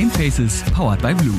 Gamefaces powered by Blue.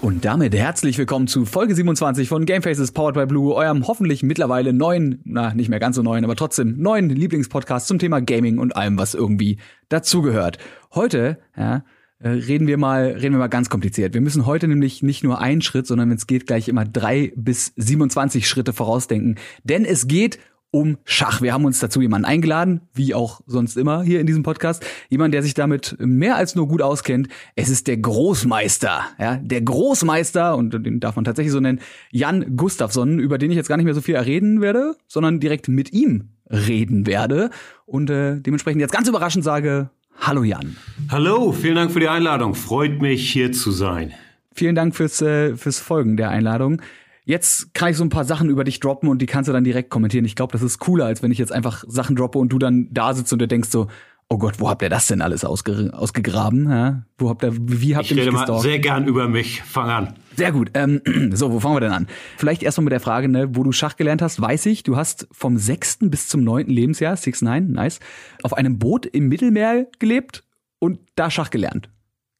Und damit herzlich willkommen zu Folge 27 von Gamefaces Powered by Blue, eurem hoffentlich mittlerweile neuen, na, nicht mehr ganz so neuen, aber trotzdem neuen Lieblingspodcast zum Thema Gaming und allem, was irgendwie dazugehört. Heute, ja, äh, reden wir mal, reden wir mal ganz kompliziert. Wir müssen heute nämlich nicht nur einen Schritt, sondern wenn es geht, gleich immer drei bis 27 Schritte vorausdenken. Denn es geht um Schach. Wir haben uns dazu jemanden eingeladen, wie auch sonst immer hier in diesem Podcast. Jemand, der sich damit mehr als nur gut auskennt. Es ist der Großmeister, ja, der Großmeister, und den darf man tatsächlich so nennen, Jan Gustafsson, über den ich jetzt gar nicht mehr so viel reden werde, sondern direkt mit ihm reden werde. Und äh, dementsprechend jetzt ganz überraschend sage, hallo Jan. Hallo, vielen Dank für die Einladung. Freut mich, hier zu sein. Vielen Dank fürs, äh, fürs Folgen der Einladung. Jetzt kann ich so ein paar Sachen über dich droppen und die kannst du dann direkt kommentieren. Ich glaube, das ist cooler, als wenn ich jetzt einfach Sachen droppe und du dann da sitzt und du denkst so, oh Gott, wo habt ihr das denn alles ausge ausgegraben? Ja? Wo habt ihr, wie habt ich ihr mich rede gestalkt? mal sehr gern über mich. Fang an. Sehr gut. Ähm, so, wo fangen wir denn an? Vielleicht erstmal mit der Frage, ne, wo du Schach gelernt hast, weiß ich, du hast vom sechsten bis zum neunten Lebensjahr, six nine, nice, auf einem Boot im Mittelmeer gelebt und da Schach gelernt.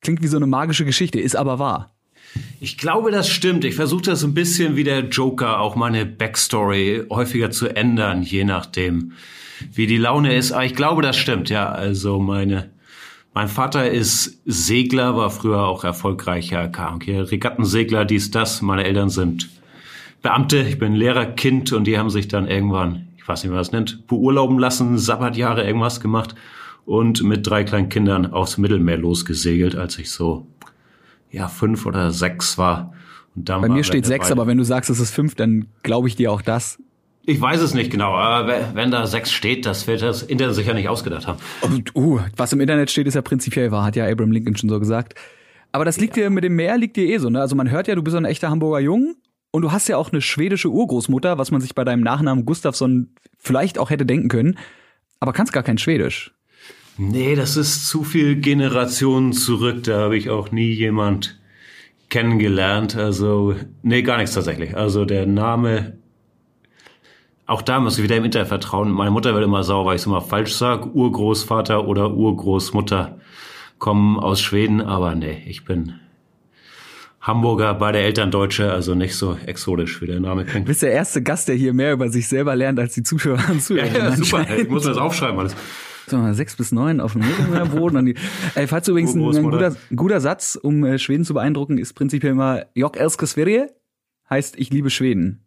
Klingt wie so eine magische Geschichte, ist aber wahr. Ich glaube, das stimmt. Ich versuche das ein bisschen wie der Joker, auch meine Backstory häufiger zu ändern, je nachdem, wie die Laune ist. Aber ich glaube, das stimmt, ja. Also meine, mein Vater ist Segler, war früher auch erfolgreicher KK Regattensegler, dies, das. Meine Eltern sind Beamte. Ich bin Lehrerkind und die haben sich dann irgendwann, ich weiß nicht, wie man das nennt, beurlauben lassen, Sabbatjahre irgendwas gemacht und mit drei kleinen Kindern aufs Mittelmeer losgesegelt, als ich so ja fünf oder sechs war. Und dann Bei mir steht sechs, aber wenn du sagst, es ist fünf, dann glaube ich dir auch das. Ich weiß es nicht genau, aber wenn da sechs steht, das wird das Internet sicher nicht ausgedacht haben. Und, uh, was im Internet steht, ist ja prinzipiell wahr, hat ja Abraham Lincoln schon so gesagt. Aber das liegt ja. dir mit dem Meer liegt dir eh so, ne? Also man hört ja, du bist ein echter Hamburger Jung und du hast ja auch eine schwedische Urgroßmutter, was man sich bei deinem Nachnamen Gustafsson vielleicht auch hätte denken können, aber kannst gar kein Schwedisch. Nee, das ist zu viel Generationen zurück. Da habe ich auch nie jemand kennengelernt. Also, nee, gar nichts tatsächlich. Also der Name, auch da muss ich wieder im Internet vertrauen. Meine Mutter wird immer sauer, weil ich es immer falsch sage. Urgroßvater oder Urgroßmutter kommen aus Schweden, aber nee, ich bin Hamburger, beide Eltern Deutsche, also nicht so exotisch, wie der Name klingt. Du bist der erste Gast, der hier mehr über sich selber lernt, als die Zuschauer und Zuhörer. Ja, ja super. Ich muss das aufschreiben alles sechs bis neun auf dem Mittelmeerboden. die, ey, falls du übrigens ein, ein, guter, ein guter Satz, um äh, Schweden zu beeindrucken, ist prinzipiell immer Jok elsker Sverige, heißt ich liebe Schweden.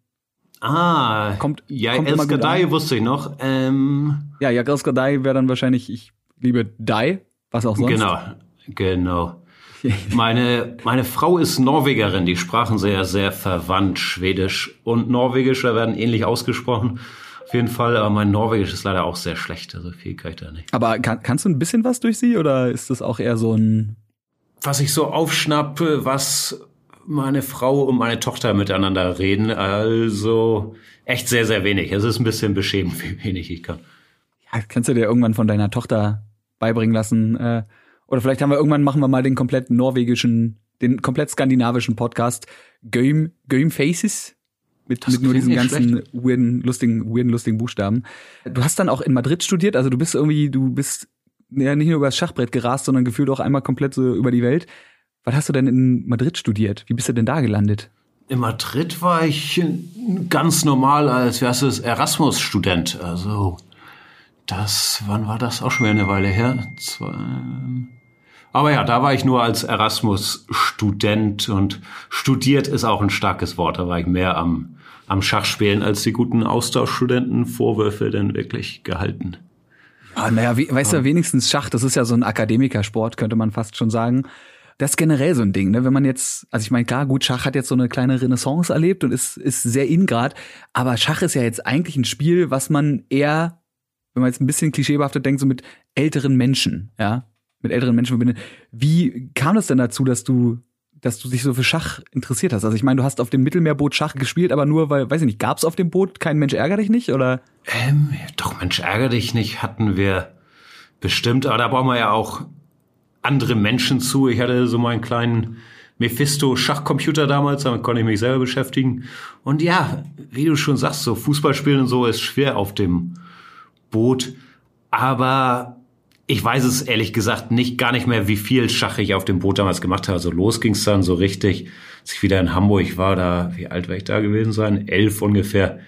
Ah, kommt, ja, kommt Elskadai wusste ich noch. Ähm, ja, Jok Elskadai wäre dann wahrscheinlich ich liebe Dai, was auch sonst. Genau, genau. Meine, meine Frau ist Norwegerin, die sprachen sehr, sehr verwandt Schwedisch und Norwegisch werden ähnlich ausgesprochen. Auf jeden Fall, aber mein Norwegisch ist leider auch sehr schlecht, also viel kann ich da nicht. Aber kann, kannst du ein bisschen was durch sie oder ist das auch eher so ein. Was ich so aufschnappe, was meine Frau und meine Tochter miteinander reden, also echt sehr, sehr wenig. Es ist ein bisschen beschämend, wie wenig ich kann. Ja, kannst du dir irgendwann von deiner Tochter beibringen lassen? Äh, oder vielleicht haben wir irgendwann machen wir mal den komplett norwegischen, den komplett skandinavischen Podcast Göm, Göm Faces mit, mit nur diesen ganzen schlecht. weirden, lustigen, weirden, lustigen Buchstaben. Du hast dann auch in Madrid studiert, also du bist irgendwie, du bist ja nicht nur über das Schachbrett gerast, sondern gefühlt auch einmal komplett so über die Welt. Was hast du denn in Madrid studiert? Wie bist du denn da gelandet? In Madrid war ich ganz normal als, wie heißt es, Erasmus-Student. Also, das, wann war das? Auch schon wieder eine Weile her. Zwei, aber ja, da war ich nur als Erasmus-Student und studiert ist auch ein starkes Wort. Da war ich mehr am, am Schachspielen, als die guten Austauschstudenten Vorwürfe denn wirklich gehalten. Ja, naja, wie, weißt du, wenigstens Schach, das ist ja so ein Akademikersport, könnte man fast schon sagen. Das ist generell so ein Ding, ne? Wenn man jetzt, also ich meine, klar, gut, Schach hat jetzt so eine kleine Renaissance erlebt und ist, ist sehr in grad, aber Schach ist ja jetzt eigentlich ein Spiel, was man eher, wenn man jetzt ein bisschen klischeebehaftet denkt, so mit älteren Menschen, ja, mit älteren Menschen verbindet. Wie kam es denn dazu, dass du, dass du dich so für Schach interessiert hast? Also ich meine, du hast auf dem Mittelmeerboot Schach gespielt, aber nur weil, weiß ich nicht, gab es auf dem Boot kein Mensch ärger dich nicht oder? Ähm, doch Mensch ärger dich nicht hatten wir bestimmt, aber da brauchen wir ja auch andere Menschen zu. Ich hatte so meinen kleinen Mephisto Schachcomputer damals, damit konnte ich mich selber beschäftigen. Und ja, wie du schon sagst, so Fußballspielen und so ist schwer auf dem Boot. Aber ich weiß es ehrlich gesagt nicht, gar nicht mehr, wie viel Schach ich auf dem Boot damals gemacht habe. Also los ging es dann so richtig, als ich wieder in Hamburg war, da, wie alt wäre ich da gewesen sein? Elf ungefähr,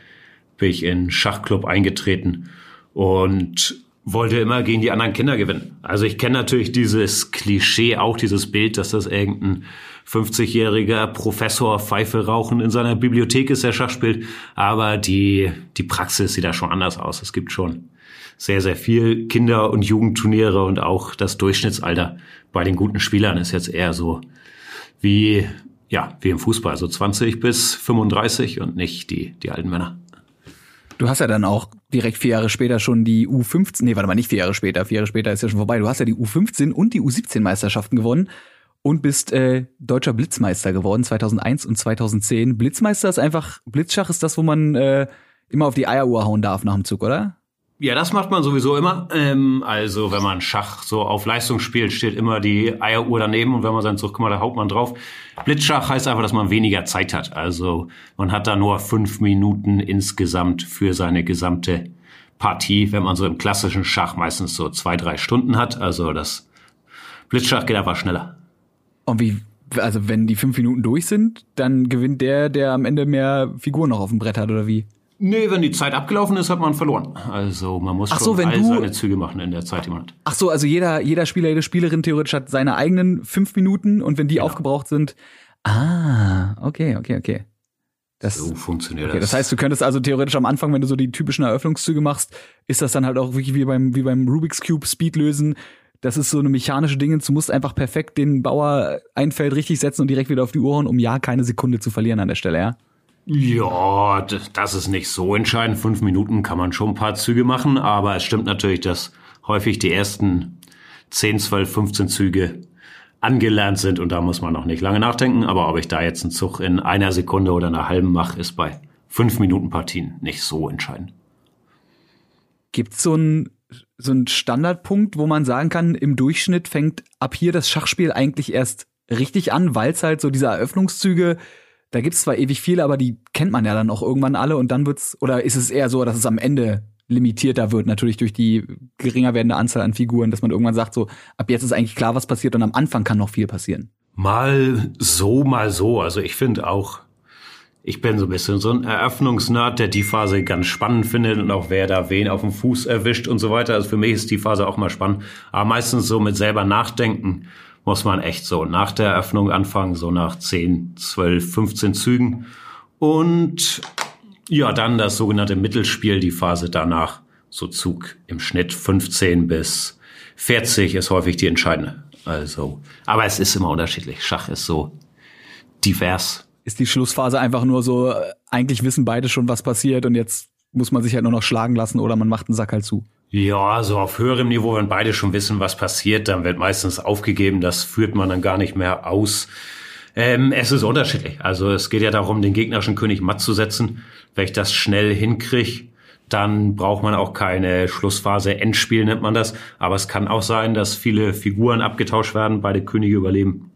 bin ich in Schachclub eingetreten und wollte immer gegen die anderen Kinder gewinnen. Also ich kenne natürlich dieses Klischee, auch dieses Bild, dass das irgendein 50-jähriger Professor Pfeife rauchen in seiner Bibliothek ist, der Schach spielt. Aber die, die Praxis sieht da schon anders aus. Es gibt schon sehr, sehr viel Kinder- und Jugendturniere und auch das Durchschnittsalter bei den guten Spielern ist jetzt eher so wie, ja, wie im Fußball, so 20 bis 35 und nicht die, die alten Männer. Du hast ja dann auch direkt vier Jahre später schon die U15, nee, warte mal, nicht vier Jahre später, vier Jahre später ist ja schon vorbei. Du hast ja die U15 und die U17 Meisterschaften gewonnen und bist äh, deutscher Blitzmeister geworden 2001 und 2010. Blitzmeister ist einfach Blitzschach ist das, wo man äh, immer auf die Eieruhr hauen darf nach dem Zug, oder? Ja, das macht man sowieso immer. Ähm, also wenn man Schach so auf Leistung spielt, steht immer die Eieruhr daneben und wenn man seinen Zug kommt, da haut man drauf. Blitzschach heißt einfach, dass man weniger Zeit hat. Also man hat da nur fünf Minuten insgesamt für seine gesamte Partie, wenn man so im klassischen Schach meistens so zwei, drei Stunden hat. Also das Blitzschach geht einfach schneller. Und wie, also wenn die fünf Minuten durch sind, dann gewinnt der, der am Ende mehr Figuren noch auf dem Brett hat, oder wie? Nee, wenn die Zeit abgelaufen ist, hat man verloren. Also man muss Ach schon so, wenn all du- seine Züge machen in der Zeit, die man hat. Ach so, also jeder, jeder Spieler, jede Spielerin theoretisch hat seine eigenen fünf Minuten und wenn die aufgebraucht sind, ah, okay, okay, okay. Das, So funktioniert okay, das heißt, du könntest also theoretisch am Anfang, wenn du so die typischen Eröffnungszüge machst, ist das dann halt auch wirklich wie beim, wie beim Rubik's Cube Speed lösen. Das ist so eine mechanische Dinge. Du musst einfach perfekt den Bauer ein Feld richtig setzen und direkt wieder auf die Uhr hauen, um ja keine Sekunde zu verlieren an der Stelle, ja? Ja, das ist nicht so entscheidend. Fünf Minuten kann man schon ein paar Züge machen, aber es stimmt natürlich, dass häufig die ersten 10, 12, 15 Züge angelernt sind und da muss man noch nicht lange nachdenken. Aber ob ich da jetzt einen Zug in einer Sekunde oder einer halben mache, ist bei fünf Minuten Partien nicht so entscheidend. Gibt's so ein so ein Standardpunkt, wo man sagen kann, im Durchschnitt fängt ab hier das Schachspiel eigentlich erst richtig an, weil es halt so diese Eröffnungszüge, da gibt's zwar ewig viele, aber die kennt man ja dann auch irgendwann alle und dann wird's oder ist es eher so, dass es am Ende limitierter wird, natürlich durch die geringer werdende Anzahl an Figuren, dass man irgendwann sagt, so ab jetzt ist eigentlich klar, was passiert und am Anfang kann noch viel passieren. Mal so, mal so. Also ich finde auch, ich bin so ein bisschen so ein Eröffnungsnerd, der die Phase ganz spannend findet und auch wer da wen auf dem Fuß erwischt und so weiter. Also für mich ist die Phase auch mal spannend. Aber meistens so mit selber nachdenken muss man echt so nach der Eröffnung anfangen, so nach 10, 12, 15 Zügen. Und ja, dann das sogenannte Mittelspiel, die Phase danach, so Zug im Schnitt 15 bis 40 ist häufig die entscheidende. Also, aber es ist immer unterschiedlich. Schach ist so divers. Ist die Schlussphase einfach nur so, äh, eigentlich wissen beide schon, was passiert und jetzt muss man sich halt nur noch schlagen lassen oder man macht einen Sack halt zu. Ja, so auf höherem Niveau, wenn beide schon wissen, was passiert, dann wird meistens aufgegeben. Das führt man dann gar nicht mehr aus. Ähm, es ist unterschiedlich. Also es geht ja darum, den gegnerischen König matt zu setzen. Wenn ich das schnell hinkriege, dann braucht man auch keine Schlussphase. Endspiel nennt man das. Aber es kann auch sein, dass viele Figuren abgetauscht werden, beide Könige überleben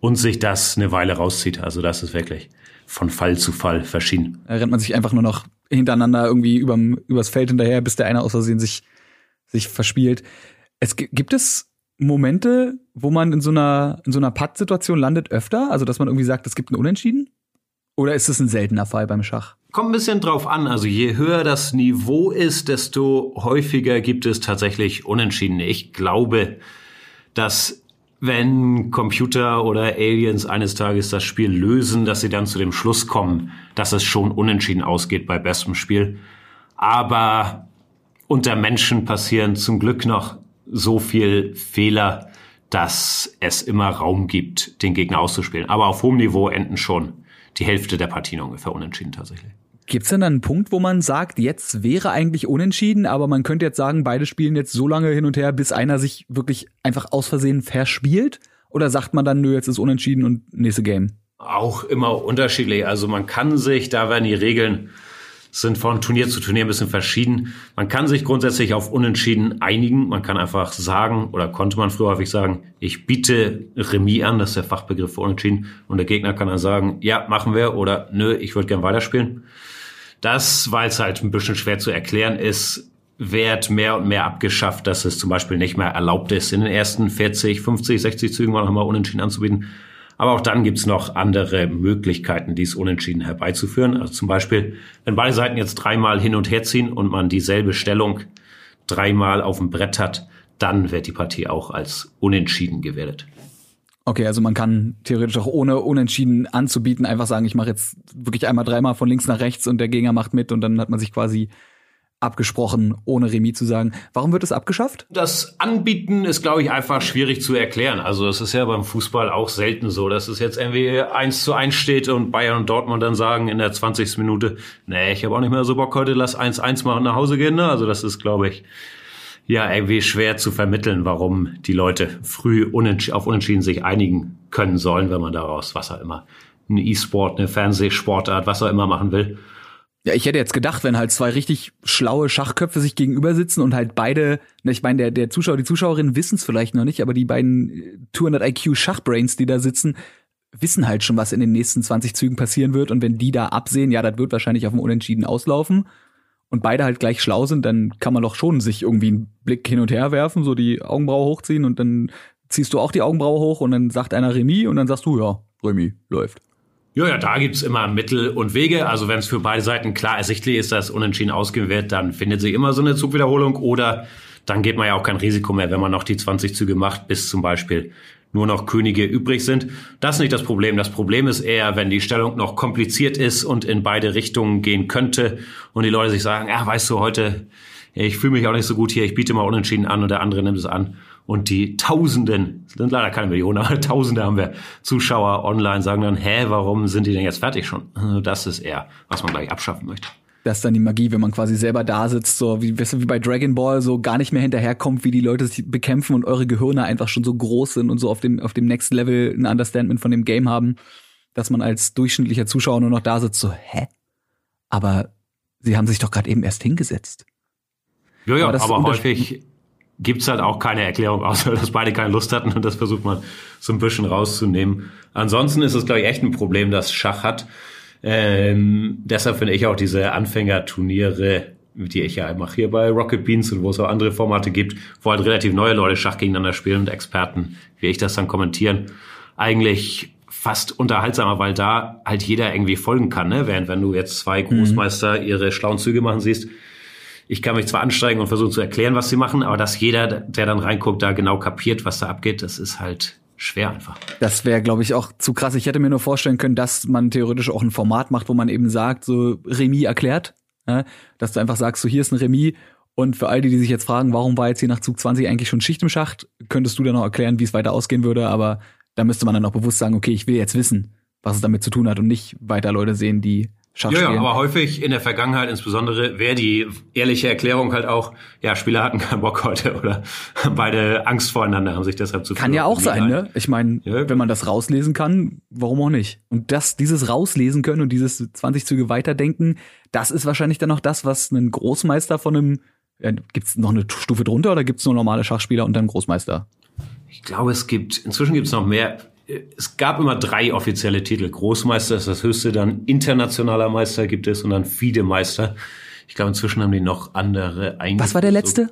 und sich das eine Weile rauszieht. Also das ist wirklich von Fall zu Fall verschieden. Da rennt man sich einfach nur noch hintereinander irgendwie überm, übers Feld hinterher, bis der eine aus Versehen sich, sich verspielt. Es gi- gibt es Momente, wo man in so einer, in so einer Patt-Situation landet öfter? Also, dass man irgendwie sagt, es gibt einen Unentschieden? Oder ist es ein seltener Fall beim Schach? Kommt ein bisschen drauf an. Also je höher das Niveau ist, desto häufiger gibt es tatsächlich Unentschieden. Ich glaube, dass wenn Computer oder Aliens eines Tages das Spiel lösen, dass sie dann zu dem Schluss kommen, dass es schon unentschieden ausgeht bei bestem Spiel. Aber unter Menschen passieren zum Glück noch so viel Fehler, dass es immer Raum gibt, den Gegner auszuspielen. Aber auf hohem Niveau enden schon die Hälfte der Partien ungefähr unentschieden tatsächlich. Gibt's denn dann einen Punkt, wo man sagt, jetzt wäre eigentlich unentschieden, aber man könnte jetzt sagen, beide spielen jetzt so lange hin und her, bis einer sich wirklich einfach aus Versehen verspielt? Oder sagt man dann, nö, jetzt ist unentschieden und nächste Game? Auch immer unterschiedlich. Also man kann sich, da werden die Regeln sind von Turnier zu Turnier ein bisschen verschieden. Man kann sich grundsätzlich auf Unentschieden einigen. Man kann einfach sagen, oder konnte man früher häufig sagen, ich biete Remis an, das ist der Fachbegriff für Unentschieden. Und der Gegner kann dann sagen, ja, machen wir, oder nö, ich würde gern weiterspielen. Das, weil es halt ein bisschen schwer zu erklären ist, wird mehr und mehr abgeschafft, dass es zum Beispiel nicht mehr erlaubt ist, in den ersten 40, 50, 60 Zügen mal nochmal unentschieden anzubieten. Aber auch dann gibt's noch andere Möglichkeiten, dies unentschieden herbeizuführen. Also zum Beispiel, wenn beide Seiten jetzt dreimal hin und her ziehen und man dieselbe Stellung dreimal auf dem Brett hat, dann wird die Partie auch als unentschieden gewertet. Okay, also man kann theoretisch auch ohne unentschieden anzubieten einfach sagen, ich mache jetzt wirklich einmal dreimal von links nach rechts und der Gegner macht mit und dann hat man sich quasi abgesprochen, ohne Remis zu sagen. Warum wird es abgeschafft? Das Anbieten ist, glaube ich, einfach schwierig zu erklären. Also es ist ja beim Fußball auch selten so, dass es jetzt irgendwie eins zu eins steht und Bayern und Dortmund dann sagen in der 20. Minute, nee, ich habe auch nicht mehr so Bock heute, lass 1-1 machen nach Hause gehen. Ne? Also das ist, glaube ich, ja irgendwie schwer zu vermitteln, warum die Leute früh unentsch auf Unentschieden sich einigen können sollen, wenn man daraus was auch immer, ein E-Sport, eine Fernsehsportart, was auch immer machen will. Ja, ich hätte jetzt gedacht, wenn halt zwei richtig schlaue Schachköpfe sich gegenüber sitzen und halt beide, ich meine, der, der Zuschauer, die Zuschauerin wissen es vielleicht noch nicht, aber die beiden 200 IQ Schachbrains, die da sitzen, wissen halt schon, was in den nächsten 20 Zügen passieren wird. Und wenn die da absehen, ja, das wird wahrscheinlich auf dem Unentschieden auslaufen und beide halt gleich schlau sind, dann kann man doch schon sich irgendwie einen Blick hin und her werfen, so die Augenbraue hochziehen und dann ziehst du auch die Augenbraue hoch und dann sagt einer Remis und dann sagst du, ja, Remis, läuft. Ja, ja, da gibt's immer Mittel und Wege. Also wenn es für beide Seiten klar ersichtlich ist, dass unentschieden ausgehen wird, dann findet sich immer so eine Zugwiederholung oder dann geht man ja auch kein Risiko mehr, wenn man noch die 20 Züge macht, bis zum Beispiel nur noch Könige übrig sind. Das ist nicht das Problem. Das Problem ist eher, wenn die Stellung noch kompliziert ist und in beide Richtungen gehen könnte und die Leute sich sagen, ja, weißt du, heute, ich fühle mich auch nicht so gut hier, ich biete mal unentschieden an und der andere nimmt es an und die Tausenden, sind leider keine Millionen, aber Tausende haben wir Zuschauer online, sagen dann, hä, warum sind die denn jetzt fertig schon? Also das ist eher, was man gleich abschaffen möchte. Das ist dann die Magie, wenn man quasi selber da sitzt, so wie, weißt du, wie bei Dragon Ball, so gar nicht mehr hinterherkommt, wie die Leute sich bekämpfen und eure Gehirne einfach schon so groß sind und so auf dem, auf dem Next Level ein Understandment von dem Game haben, dass man als durchschnittlicher Zuschauer nur noch da sitzt, so, hä? Aber sie haben sich doch gerade eben erst hingesetzt. Ja, ja, aber, aber häufig gibt's halt auch keine Erklärung, außer dass beide keine Lust hatten und das versucht man so ein bisschen rauszunehmen. Ansonsten ist es, glaube ich, echt ein Problem, das Schach hat. Ähm, deshalb finde ich auch diese Anfängerturniere, die ich ja mache hier bei Rocket Beans und wo es auch andere Formate gibt, wo halt relativ neue Leute Schach gegeneinander spielen und Experten, wie ich das dann kommentieren, eigentlich fast unterhaltsamer, weil da halt jeder irgendwie folgen kann, ne? Während wenn du jetzt zwei mhm. Großmeister ihre schlauen Züge machen siehst, ich kann mich zwar anstrengen und versuchen zu erklären, was sie machen, aber dass jeder, der dann reinguckt, da genau kapiert, was da abgeht, das ist halt schwer einfach. Das wäre, glaube ich, auch zu krass. Ich hätte mir nur vorstellen können, dass man theoretisch auch ein Format macht, wo man eben sagt, so Remis erklärt, ja? dass du einfach sagst, so hier ist ein Remis und für all die, die sich jetzt fragen, warum war jetzt hier nach Zug 20 eigentlich schon Schicht im Schacht, könntest du dann noch erklären, wie es weiter ausgehen würde, aber da müsste man dann auch bewusst sagen, okay, ich will jetzt wissen, was es damit zu tun hat und nicht weiter Leute sehen, die Schach ja, ja, aber häufig in der Vergangenheit insbesondere wäre die ehrliche Erklärung halt auch, ja, Spieler hatten keinen Bock heute oder beide Angst voreinander haben sich deshalb zu Kann ja auch sein, ne? Ich meine, ja. wenn man das rauslesen kann, warum auch nicht? Und das, dieses rauslesen können und dieses 20 Züge weiterdenken, das ist wahrscheinlich dann auch das, was ein Großmeister von einem, ja, gibt's noch eine Stufe drunter oder gibt's nur normale Schachspieler und dann Großmeister? Ich glaube, es gibt, inzwischen gibt es noch mehr es gab immer drei offizielle Titel. Großmeister ist das höchste, dann internationaler Meister gibt es und dann FIDE-Meister. Ich glaube, inzwischen haben die noch andere eingeführt. Was war der letzte?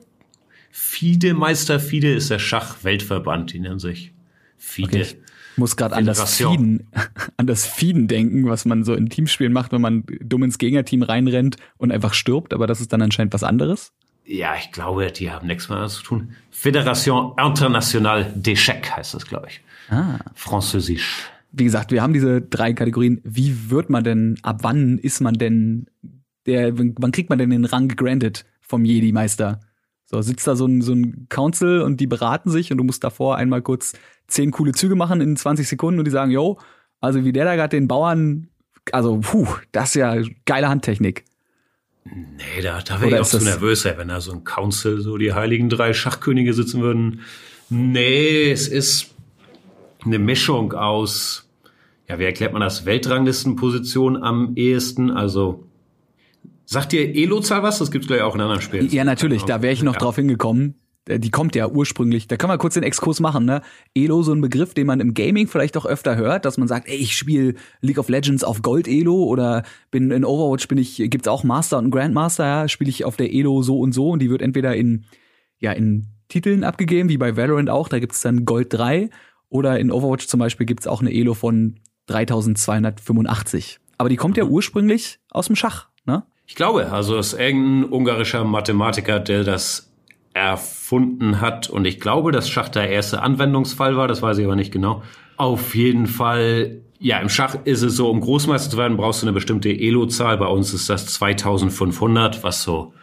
FIDE-Meister. FIDE ist der Schachweltverband, die nennen sich FIDE. Okay, ich muss gerade an das Fieden, an das Fieden denken, was man so in Teamspielen macht, wenn man dumm ins Gegnerteam reinrennt und einfach stirbt, aber das ist dann anscheinend was anderes. Ja, ich glaube, die haben nichts mehr zu tun. Fédération Internationale d'Échec heißt das, glaube ich. Ah. Französisch. Wie gesagt, wir haben diese drei Kategorien. Wie wird man denn, ab wann ist man denn, der, wann kriegt man denn den Rang gegrantet vom Jedi-Meister? So, sitzt da so ein, so ein Council und die beraten sich und du musst davor einmal kurz zehn coole Züge machen in 20 Sekunden und die sagen, yo, also wie der da gerade den Bauern, also, puh, das ist ja geile Handtechnik. Nee, da, da wäre ich auch zu nervös, wenn da so ein Council, so die heiligen drei Schachkönige sitzen würden. Nee, es ist eine Mischung aus, ja, wie erklärt man das, Weltranglistenposition am ehesten, also Sagt dir Elo-Zahl was? Das gibt's gleich auch in anderen Spielen. Ja, natürlich, da wäre ich noch ja. drauf hingekommen. äh, die kommt ja ursprünglich, da können wir kurz den Exkurs machen, ne? Elo, so ein Begriff, den man im Gaming vielleicht auch öfter hört, dass man sagt, ey, ich spiele League of Legends auf Gold Elo oder bin in Overwatch bin ich, gibt's auch Master und Grandmaster, ja, spiele ich auf der Elo so und so und die wird entweder in, ja, in Titeln abgegeben, wie bei Valorant auch, da gibt's dann Gold 3 oder in Overwatch zum Beispiel gibt's auch eine Elo von 3285. Aber die kommt ja ursprünglich aus dem Schach, ne? Ich glaube, also es ist irgendein ungarischer Mathematiker, der das erfunden hat. Und ich glaube, dass Schach der erste Anwendungsfall war, das weiß ich aber nicht genau. Auf jeden Fall, ja, im Schach ist es so, um Großmeister zu werden, brauchst du eine bestimmte Elo-Zahl. Bei uns ist das 2500, was so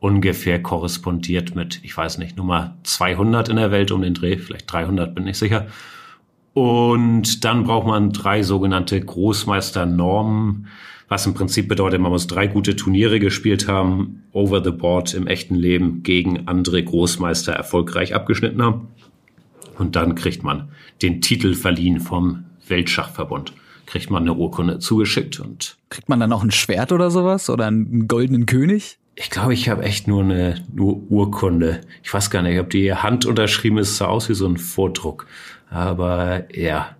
ungefähr korrespondiert mit, ich weiß nicht, Nummer 200 in der Welt um den Dreh, vielleicht 300, bin ich sicher. Und dann braucht man drei sogenannte Großmeisternormen was im Prinzip bedeutet, man muss drei gute Turniere gespielt haben, over the board im echten Leben gegen andere Großmeister erfolgreich abgeschnitten haben. Und dann kriegt man den Titel verliehen vom Weltschachverbund. Kriegt man eine Urkunde zugeschickt und. Kriegt man dann auch ein Schwert oder sowas? Oder einen goldenen König? Ich glaube, ich habe echt nur eine nur Urkunde. Ich weiß gar nicht, ob die Hand unterschrieben ist, so aus wie so ein Vordruck. Aber ja,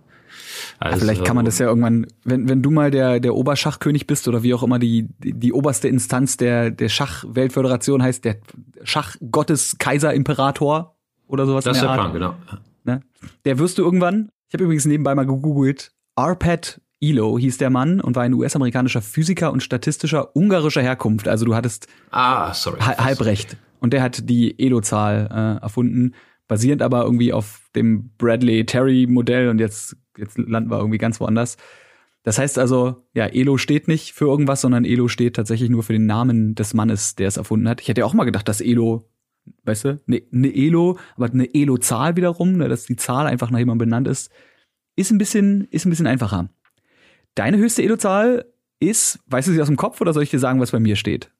also, Vielleicht kann man das ja irgendwann, wenn, wenn du mal der, der Oberschachkönig bist oder wie auch immer die, die, die oberste Instanz der, der Schachweltföderation heißt, der Schachgottes Kaiser Imperator oder sowas. Das ist der Plan, genau. Ne? Der wirst du irgendwann, ich habe übrigens nebenbei mal gegoogelt, Arpad Elo hieß der Mann und war ein US-amerikanischer Physiker und statistischer ungarischer Herkunft. Also du hattest ah, sorry. halbrecht. Und der hat die Elo-Zahl äh, erfunden, basierend aber irgendwie auf dem Bradley-Terry-Modell und jetzt jetzt landen wir irgendwie ganz woanders. Das heißt also, ja, Elo steht nicht für irgendwas, sondern Elo steht tatsächlich nur für den Namen des Mannes, der es erfunden hat. Ich hätte ja auch mal gedacht, dass Elo, weißt du, eine ne Elo, aber eine Elo-Zahl wiederum, ne, dass die Zahl einfach nach jemandem benannt ist, ist ein bisschen, ist ein bisschen einfacher. Deine höchste Elo-Zahl ist, weißt du sie aus dem Kopf oder soll ich dir sagen, was bei mir steht?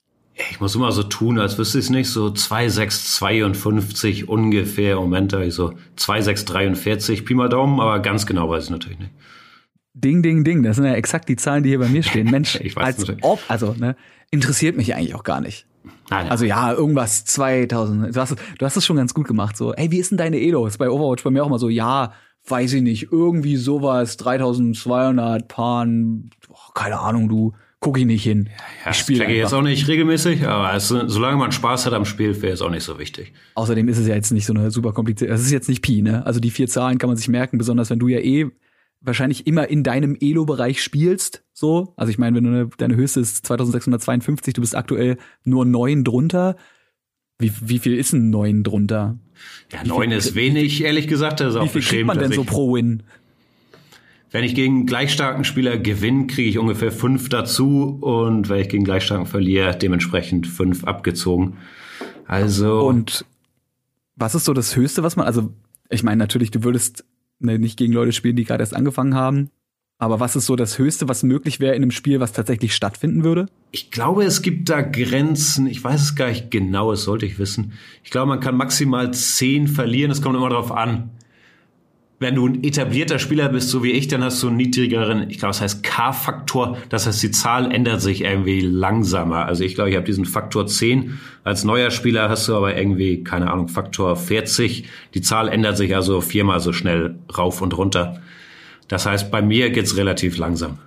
Ich muss immer so tun, als wüsste ich es nicht, so 2,652 ungefähr. Moment, da ich so 2,643 Pi mal Daumen, aber ganz genau weiß ich natürlich nicht. Ding, ding, ding. Das sind ja exakt die Zahlen, die hier bei mir stehen. Mensch, ich weiß als natürlich. ob, also, ne, interessiert mich eigentlich auch gar nicht. Nein, nein. Also ja, irgendwas 2000. Du hast, du hast es schon ganz gut gemacht. So, ey, wie ist denn deine Elo? Ist bei Overwatch bei mir auch immer so, ja, weiß ich nicht, irgendwie sowas, 3200 Pan, oh, keine Ahnung, du gucke ich nicht hin. Ja, ich spiele jetzt auch nicht regelmäßig, aber es, solange man Spaß hat am Spiel, wäre es auch nicht so wichtig. Außerdem ist es ja jetzt nicht so eine super komplizierte, das ist jetzt nicht Pi, ne? Also die vier Zahlen kann man sich merken, besonders wenn du ja eh wahrscheinlich immer in deinem Elo-Bereich spielst, so. Also ich meine, wenn du eine, deine höchste ist 2652, du bist aktuell nur neun drunter. Wie, wie viel ist ein neun drunter? Ja, neun ist wenig, ehrlich gesagt. Das ist wie viel kriegt man denn so pro Win? Wenn ich gegen gleichstarken Spieler gewinne, kriege ich ungefähr fünf dazu und wenn ich gegen gleichstarken verliere, dementsprechend fünf abgezogen. Also. Und was ist so das Höchste, was man, also ich meine natürlich, du würdest ne, nicht gegen Leute spielen, die gerade erst angefangen haben, aber was ist so das Höchste, was möglich wäre in einem Spiel, was tatsächlich stattfinden würde? Ich glaube, es gibt da Grenzen. Ich weiß es gar nicht genau, das sollte ich wissen. Ich glaube, man kann maximal zehn verlieren. Es kommt immer darauf an, wenn du ein etablierter Spieler bist, so wie ich, dann hast du einen niedrigeren, ich glaube, das heißt K-Faktor. Das heißt, die Zahl ändert sich irgendwie langsamer. Also ich glaube, ich habe diesen Faktor 10. Als neuer Spieler hast du aber irgendwie, keine Ahnung, Faktor 40. Die Zahl ändert sich also viermal so schnell rauf und runter. Das heißt, bei mir geht's relativ langsam.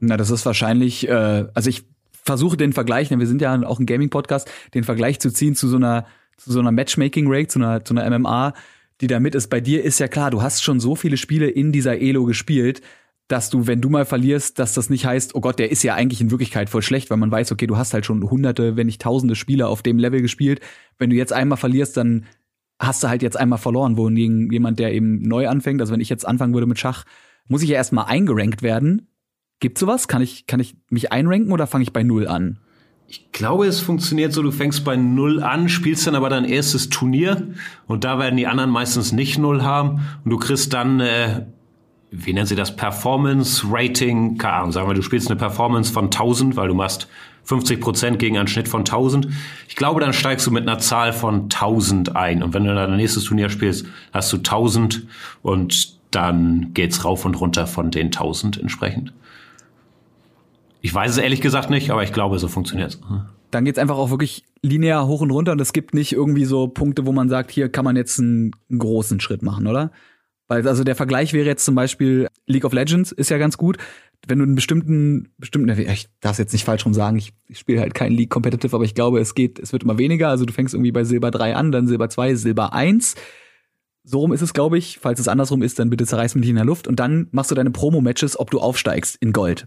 Na, das ist wahrscheinlich, äh, also ich versuche den Vergleich, denn wir sind ja auch ein Gaming-Podcast, den Vergleich zu ziehen zu so einer, zu so einer Matchmaking-Rate, zu einer, zu einer MMA die da mit ist. Bei dir ist ja klar, du hast schon so viele Spiele in dieser Elo gespielt, dass du, wenn du mal verlierst, dass das nicht heißt, oh Gott, der ist ja eigentlich in Wirklichkeit voll schlecht, weil man weiß, okay, du hast halt schon hunderte, wenn nicht tausende Spiele auf dem Level gespielt. Wenn du jetzt einmal verlierst, dann hast du halt jetzt einmal verloren, wohingegen jemand, der eben neu anfängt, also wenn ich jetzt anfangen würde mit Schach, muss ich ja erstmal eingerankt werden. Gibt's sowas? Kann ich, kann ich mich einranken oder fange ich bei Null an? Ich glaube, es funktioniert so, du fängst bei Null an, spielst dann aber dein erstes Turnier und da werden die anderen meistens nicht Null haben und du kriegst dann, äh, wie nennen sie das, Performance Rating, keine Ahnung, sagen wir, du spielst eine Performance von 1000, weil du machst 50 Prozent gegen einen Schnitt von 1000. Ich glaube, dann steigst du mit einer Zahl von 1000 ein und wenn du dann dein nächstes Turnier spielst, hast du 1000 und dann geht's rauf und runter von den 1000 entsprechend. Ich weiß es ehrlich gesagt nicht, aber ich glaube, so funktioniert es. Dann geht's einfach auch wirklich linear hoch und runter und es gibt nicht irgendwie so Punkte, wo man sagt, hier kann man jetzt einen, großen Schritt machen, oder? Weil also der Vergleich wäre jetzt zum Beispiel League of Legends ist ja ganz gut. Wenn du einen bestimmten, bestimmten, ich darf jetzt nicht falsch rum sagen, ich, ich spiele halt kein League Competitive, aber ich glaube, es geht, es wird immer weniger. Also du fängst irgendwie bei Silber 3 an, dann Silber 2, Silber 1. So rum ist es, glaube ich. Falls es andersrum ist, dann bitte zerreiß mich nicht in der Luft. Und dann machst du deine Promo-Matches, ob du aufsteigst in Gold.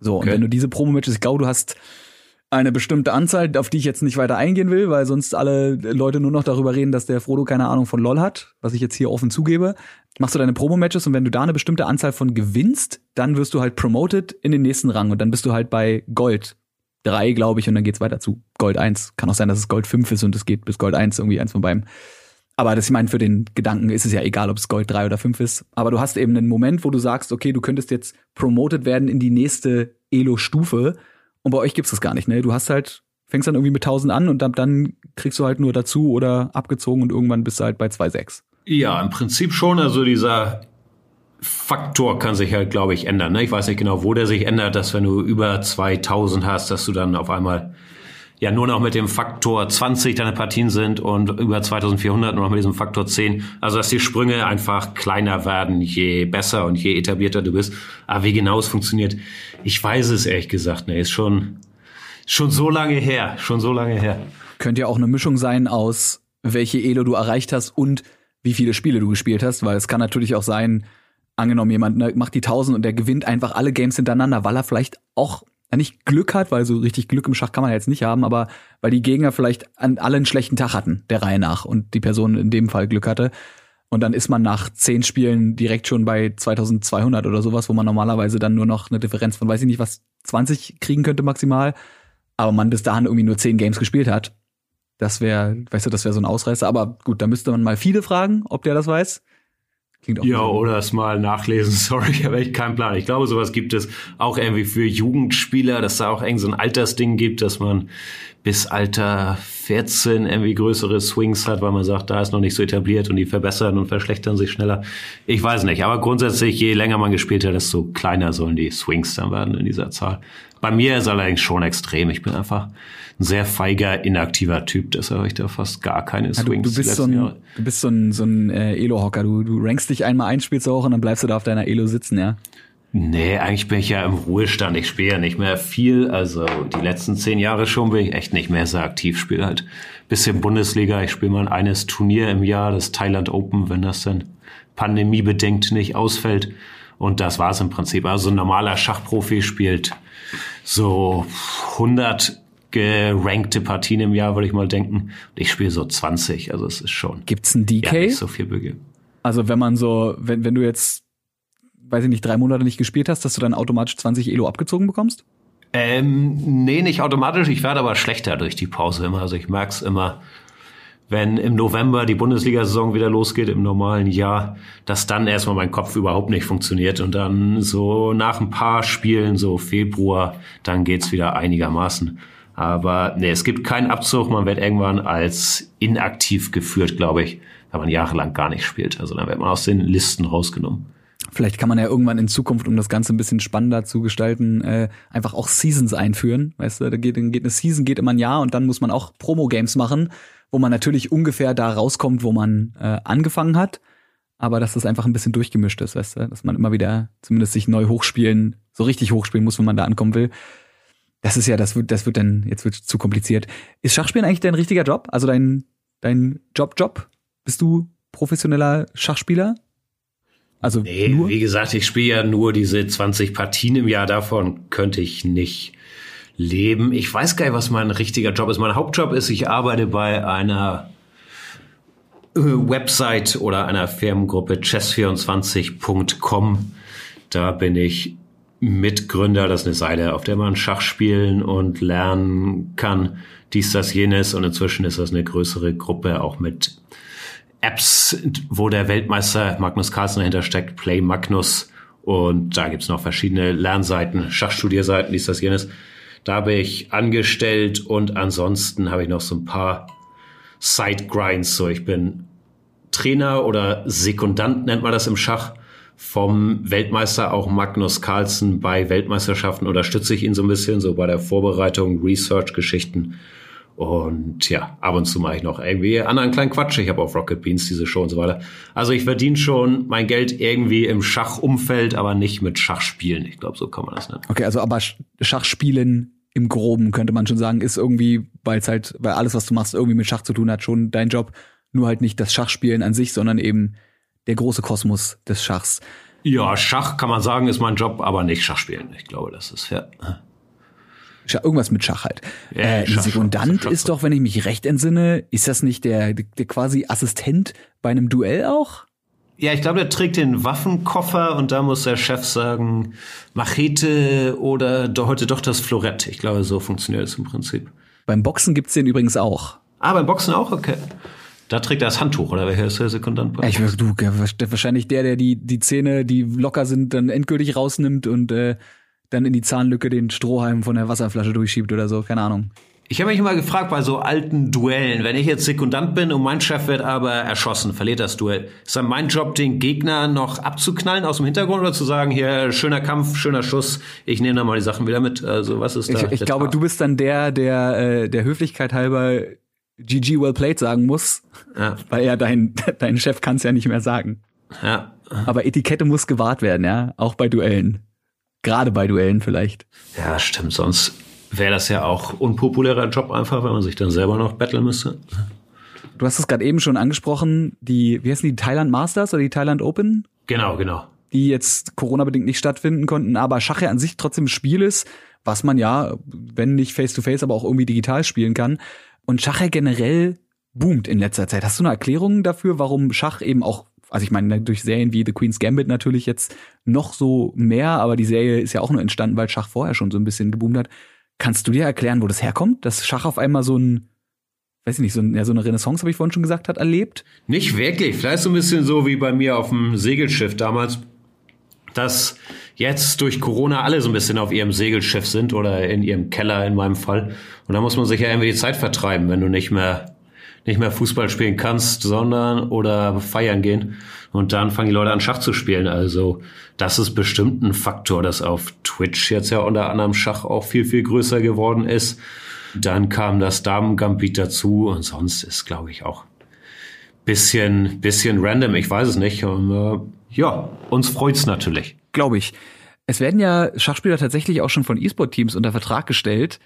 So, okay. und wenn du diese Promo-Matches, ich glaube, du hast eine bestimmte Anzahl, auf die ich jetzt nicht weiter eingehen will, weil sonst alle Leute nur noch darüber reden, dass der Frodo keine Ahnung von LOL hat, was ich jetzt hier offen zugebe. Machst du deine Promo-Matches und wenn du da eine bestimmte Anzahl von gewinnst, dann wirst du halt promoted in den nächsten Rang und dann bist du halt bei Gold 3, glaube ich, und dann geht's weiter zu Gold 1. Kann auch sein, dass es Gold 5 ist und es geht bis Gold 1, irgendwie eins von beiden. Aber das, ich meine, für den Gedanken ist es ja egal, ob es Gold 3 oder 5 ist. Aber du hast eben einen Moment, wo du sagst, okay, du könntest jetzt promoted werden in die nächste Elo-Stufe und bei euch gibt's das gar nicht, ne? Du hast halt, fängst dann irgendwie mit 1000 an und dann, dann kriegst du halt nur dazu oder abgezogen und irgendwann bist du halt bei 2,6. Ja, im Prinzip schon. Also dieser Faktor kann sich halt, glaube ich, ändern. Ne? Ich weiß nicht genau, wo der sich ändert, dass wenn du über 2000 hast, dass du dann auf einmal ja nur noch mit dem Faktor 20 deine Partien sind und über 2400 nur noch mit diesem Faktor 10. Also dass die Sprünge einfach kleiner werden, je besser und je etablierter du bist. Aber wie genau es funktioniert, ich weiß es ehrlich gesagt. Ne, ist schon schon so lange her, schon so lange her. Könnte ja auch eine Mischung sein aus welche Elo du erreicht hast und wie viele Spiele du gespielt hast, weil es kann natürlich auch sein, angenommen jemand ne, macht die 1000 und der gewinnt einfach alle Games hintereinander, weil er vielleicht auch nicht Glück hat, weil so richtig Glück im Schach kann man jetzt nicht haben, aber weil die Gegner vielleicht an allen schlechten Tag hatten, der Reihe nach, und die Person in dem Fall Glück hatte. Und dann ist man nach zehn Spielen direkt schon bei 2200 oder sowas, wo man normalerweise dann nur noch eine Differenz von, weiß ich nicht, was, 20 kriegen könnte maximal. Aber man bis dahin irgendwie nur zehn Games gespielt hat. Das wäre, weißt du, das wäre so ein Ausreißer. Aber gut, da müsste man mal viele fragen, ob der das weiß. Klingt auch ja, oder es mal nachlesen. Sorry, ich habe echt keinen Plan. Ich glaube, sowas gibt es auch irgendwie für Jugendspieler, dass da auch irgendwie so ein Altersding gibt, dass man bis Alter 14 irgendwie größere Swings hat, weil man sagt, da ist noch nicht so etabliert und die verbessern und verschlechtern sich schneller. Ich weiß nicht, aber grundsätzlich, je länger man gespielt hat, desto kleiner sollen die Swings dann werden in dieser Zahl. Bei mir ist allerdings schon extrem. Ich bin einfach ein sehr feiger, inaktiver Typ. Deshalb habe ich da fast gar keine Swings. Ja, du, du, bist so ein, du bist so ein, so ein äh, Elo-Hocker. Du, du rankst dich einmal ein, spielst auch und dann bleibst du da auf deiner Elo sitzen, ja? Nee, eigentlich bin ich ja im Ruhestand. Ich spiele ja nicht mehr viel. Also die letzten zehn Jahre schon bin ich echt nicht mehr so aktiv. Spiele halt bisschen Bundesliga. Ich spiele mal eines Turnier im Jahr, das Thailand Open, wenn das dann pandemiebedingt nicht ausfällt. Und das war's im Prinzip. Also ein normaler Schachprofi spielt so 100 gerankte Partien im Jahr, würde ich mal denken. Ich spiele so 20, also es ist schon. Gibt's ein DK? Ja, nicht so viel Beginn. Also wenn man so, wenn, wenn du jetzt, weiß ich nicht, drei Monate nicht gespielt hast, dass du dann automatisch 20 Elo abgezogen bekommst? Ähm, nee, nicht automatisch. Ich werde aber schlechter durch die Pause immer. Also ich merk's immer, wenn im November die Bundesliga-Saison wieder losgeht im normalen Jahr, dass dann erstmal mein Kopf überhaupt nicht funktioniert und dann so nach ein paar Spielen, so Februar, dann geht's wieder einigermaßen. Aber nee, es gibt keinen Abzug. Man wird irgendwann als inaktiv geführt, glaube ich, wenn man jahrelang gar nicht spielt. Also dann wird man aus den Listen rausgenommen. Vielleicht kann man ja irgendwann in Zukunft, um das Ganze ein bisschen spannender zu gestalten, äh, einfach auch Seasons einführen. Weißt du, da geht, geht eine Season, geht immer ein Jahr und dann muss man auch Promo-Games machen, wo man natürlich ungefähr da rauskommt, wo man äh, angefangen hat. Aber dass das einfach ein bisschen durchgemischt ist, weißt du, dass man immer wieder zumindest sich neu hochspielen, so richtig hochspielen muss, wenn man da ankommen will. Das ist ja, das wird, das wird dann, jetzt wird zu kompliziert. Ist Schachspielen eigentlich dein richtiger Job? Also dein, dein Job, Job? Bist du professioneller Schachspieler? Also nee, nur? wie gesagt, ich spiele ja nur diese 20 Partien im Jahr, davon könnte ich nicht leben. Ich weiß gar nicht, was mein richtiger Job ist. Mein Hauptjob ist, ich arbeite bei einer äh, Website oder einer Firmengruppe chess24.com. Da bin ich Mitgründer, das ist eine Seite, auf der man Schach spielen und lernen kann. Dies, das, jenes. Und inzwischen ist das eine größere Gruppe, auch mit Apps, wo der Weltmeister Magnus Carlsen dahinter steckt, Play Magnus. Und da gibt's noch verschiedene Lernseiten, Schachstudierseiten, dies, das, jenes. Da bin ich angestellt und ansonsten habe ich noch so ein paar Side-Grinds. So, ich bin Trainer oder Sekundant nennt man das im Schach vom Weltmeister auch Magnus Carlsen bei Weltmeisterschaften unterstütze ich ihn so ein bisschen, so bei der Vorbereitung, Research-Geschichten. Und ja, ab und zu mache ich noch irgendwie anderen kleinen Quatsch. Ich habe auf Rocket Beans diese Show und so weiter. Also ich verdiene schon mein Geld irgendwie im Schachumfeld, aber nicht mit Schachspielen. Ich glaube, so kann man das nennen. Okay, also aber Schachspielen im Groben könnte man schon sagen, ist irgendwie, weil es halt, weil alles, was du machst, irgendwie mit Schach zu tun hat, schon dein Job. Nur halt nicht das Schachspielen an sich, sondern eben der große Kosmos des Schachs. Ja, Schach kann man sagen, ist mein Job, aber nicht Schachspielen. Ich glaube, das ist fair. Irgendwas mit Schach halt. Ja, äh, Schach, Sekundant Schach, ist doch, wenn ich mich recht entsinne, ist das nicht der, der quasi Assistent bei einem Duell auch? Ja, ich glaube, der trägt den Waffenkoffer und da muss der Chef sagen, Machete oder heute doch das Florett. Ich glaube, so funktioniert es im Prinzip. Beim Boxen gibt's den übrigens auch. Ah, beim Boxen auch? Okay. Da trägt er das Handtuch, oder welcher ist der Sekundant? Ja, ich, du, wahrscheinlich der, der die, die Zähne, die locker sind, dann endgültig rausnimmt und äh, dann in die Zahnlücke den Strohhalm von der Wasserflasche durchschiebt oder so, keine Ahnung. Ich habe mich immer gefragt bei so alten Duellen, wenn ich jetzt Sekundant bin und mein Chef wird aber erschossen, verliert das Duell, ist dann mein Job, den Gegner noch abzuknallen aus dem Hintergrund oder zu sagen, hier schöner Kampf, schöner Schuss, ich nehme dann mal die Sachen wieder mit. Also was ist da? Ich, ich glaube, Tat? du bist dann der, der äh, der Höflichkeit halber GG well played sagen muss, ja. weil ja dein dein Chef kann es ja nicht mehr sagen. Ja. Aber Etikette muss gewahrt werden, ja, auch bei Duellen. Gerade bei Duellen vielleicht. Ja, stimmt. Sonst wäre das ja auch unpopulärer Job einfach, wenn man sich dann selber noch battlen müsste. Du hast es gerade eben schon angesprochen, die, wie heißen die, Thailand Masters oder die Thailand Open? Genau, genau. Die jetzt Corona-bedingt nicht stattfinden konnten, aber Schach ja an sich trotzdem ein Spiel ist, was man ja, wenn nicht face-to-face, -face, aber auch irgendwie digital spielen kann. Und Schach ja generell boomt in letzter Zeit. Hast du eine Erklärung dafür, warum Schach eben auch also ich meine, durch Serien wie The Queen's Gambit natürlich jetzt noch so mehr, aber die Serie ist ja auch nur entstanden, weil Schach vorher schon so ein bisschen geboomt hat. Kannst du dir erklären, wo das herkommt, dass Schach auf einmal so ein, weiß ich nicht, so, ja, so eine Renaissance, habe ich vorhin schon gesagt, hat erlebt? Nicht wirklich. Vielleicht so ein bisschen so wie bei mir auf dem Segelschiff damals, dass jetzt durch Corona alle so ein bisschen auf ihrem Segelschiff sind oder in ihrem Keller in meinem Fall. Und da muss man sich ja irgendwie die Zeit vertreiben, wenn du nicht mehr nicht mehr Fußball spielen kannst, sondern oder feiern gehen. Und dann fangen die Leute an, Schach zu spielen. Also das ist bestimmt ein Faktor, dass auf Twitch jetzt ja unter anderem Schach auch viel, viel größer geworden ist. Dann kam das Damen-Gambit dazu und sonst ist, glaube ich, auch bisschen, bisschen random. Ich weiß es nicht. Und, äh, ja, uns freut's natürlich. Glaube ich. Es werden ja Schachspieler tatsächlich auch schon von E-Sport-Teams unter Vertrag gestellt.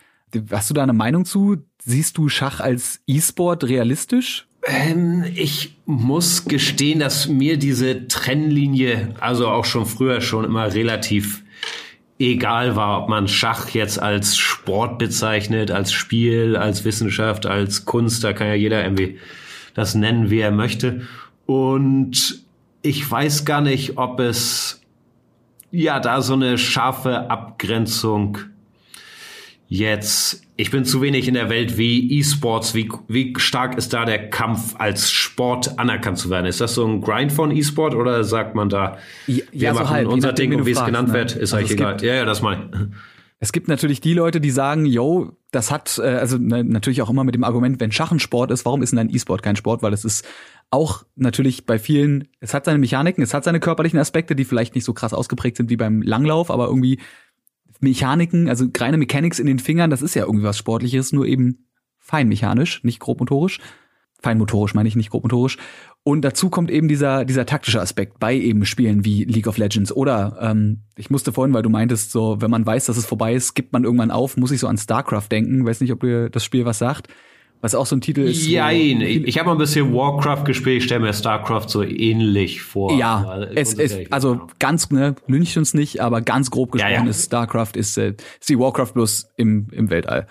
Hast du da eine Meinung zu? Siehst du Schach als E-Sport realistisch? Ähm, ich muss gestehen, dass mir diese Trennlinie, also auch schon früher schon immer relativ egal war, ob man Schach jetzt als Sport bezeichnet, als Spiel, als Wissenschaft, als Kunst, da kann ja jeder irgendwie das nennen, wie er möchte. Und ich weiß gar nicht, ob es ja da so eine scharfe Abgrenzung jetzt, ich bin zu wenig in der Welt wie E-Sports, wie, wie stark ist da der Kampf als Sport anerkannt zu werden? Ist das so ein Grind von E-Sport oder sagt man da, wir ja, machen so halt, unser Ding und wie es genannt ne? wird, ist also euch egal. Gibt, ja, ja, das meine ich. Es gibt natürlich die Leute, die sagen, yo, das hat, äh, also ne, natürlich auch immer mit dem Argument, wenn Schach ein Sport ist, warum ist denn ein E-Sport kein Sport? Weil es ist auch natürlich bei vielen, es hat seine Mechaniken, es hat seine körperlichen Aspekte, die vielleicht nicht so krass ausgeprägt sind wie beim Langlauf, aber irgendwie Mechaniken, also reine Mechanics in den Fingern, das ist ja irgendwie was Sportliches, nur eben feinmechanisch, nicht grobmotorisch. Feinmotorisch meine ich, nicht grobmotorisch. Und dazu kommt eben dieser, dieser taktische Aspekt bei eben Spielen wie League of Legends. Oder ähm, ich musste vorhin, weil du meintest, so, wenn man weiß, dass es vorbei ist, gibt man irgendwann auf, muss ich so an StarCraft denken. Weiß nicht, ob ihr das Spiel was sagt. Was auch so ein Titel ist. Jein, ich habe ein bisschen Warcraft gespielt, ich stelle mir StarCraft so ähnlich vor. Ja, es ist, also ganz, ne, lüncht uns nicht, aber ganz grob gesprochen ja, ja. ist StarCraft, ist, äh, ist die Warcraft bloß im, im Weltall.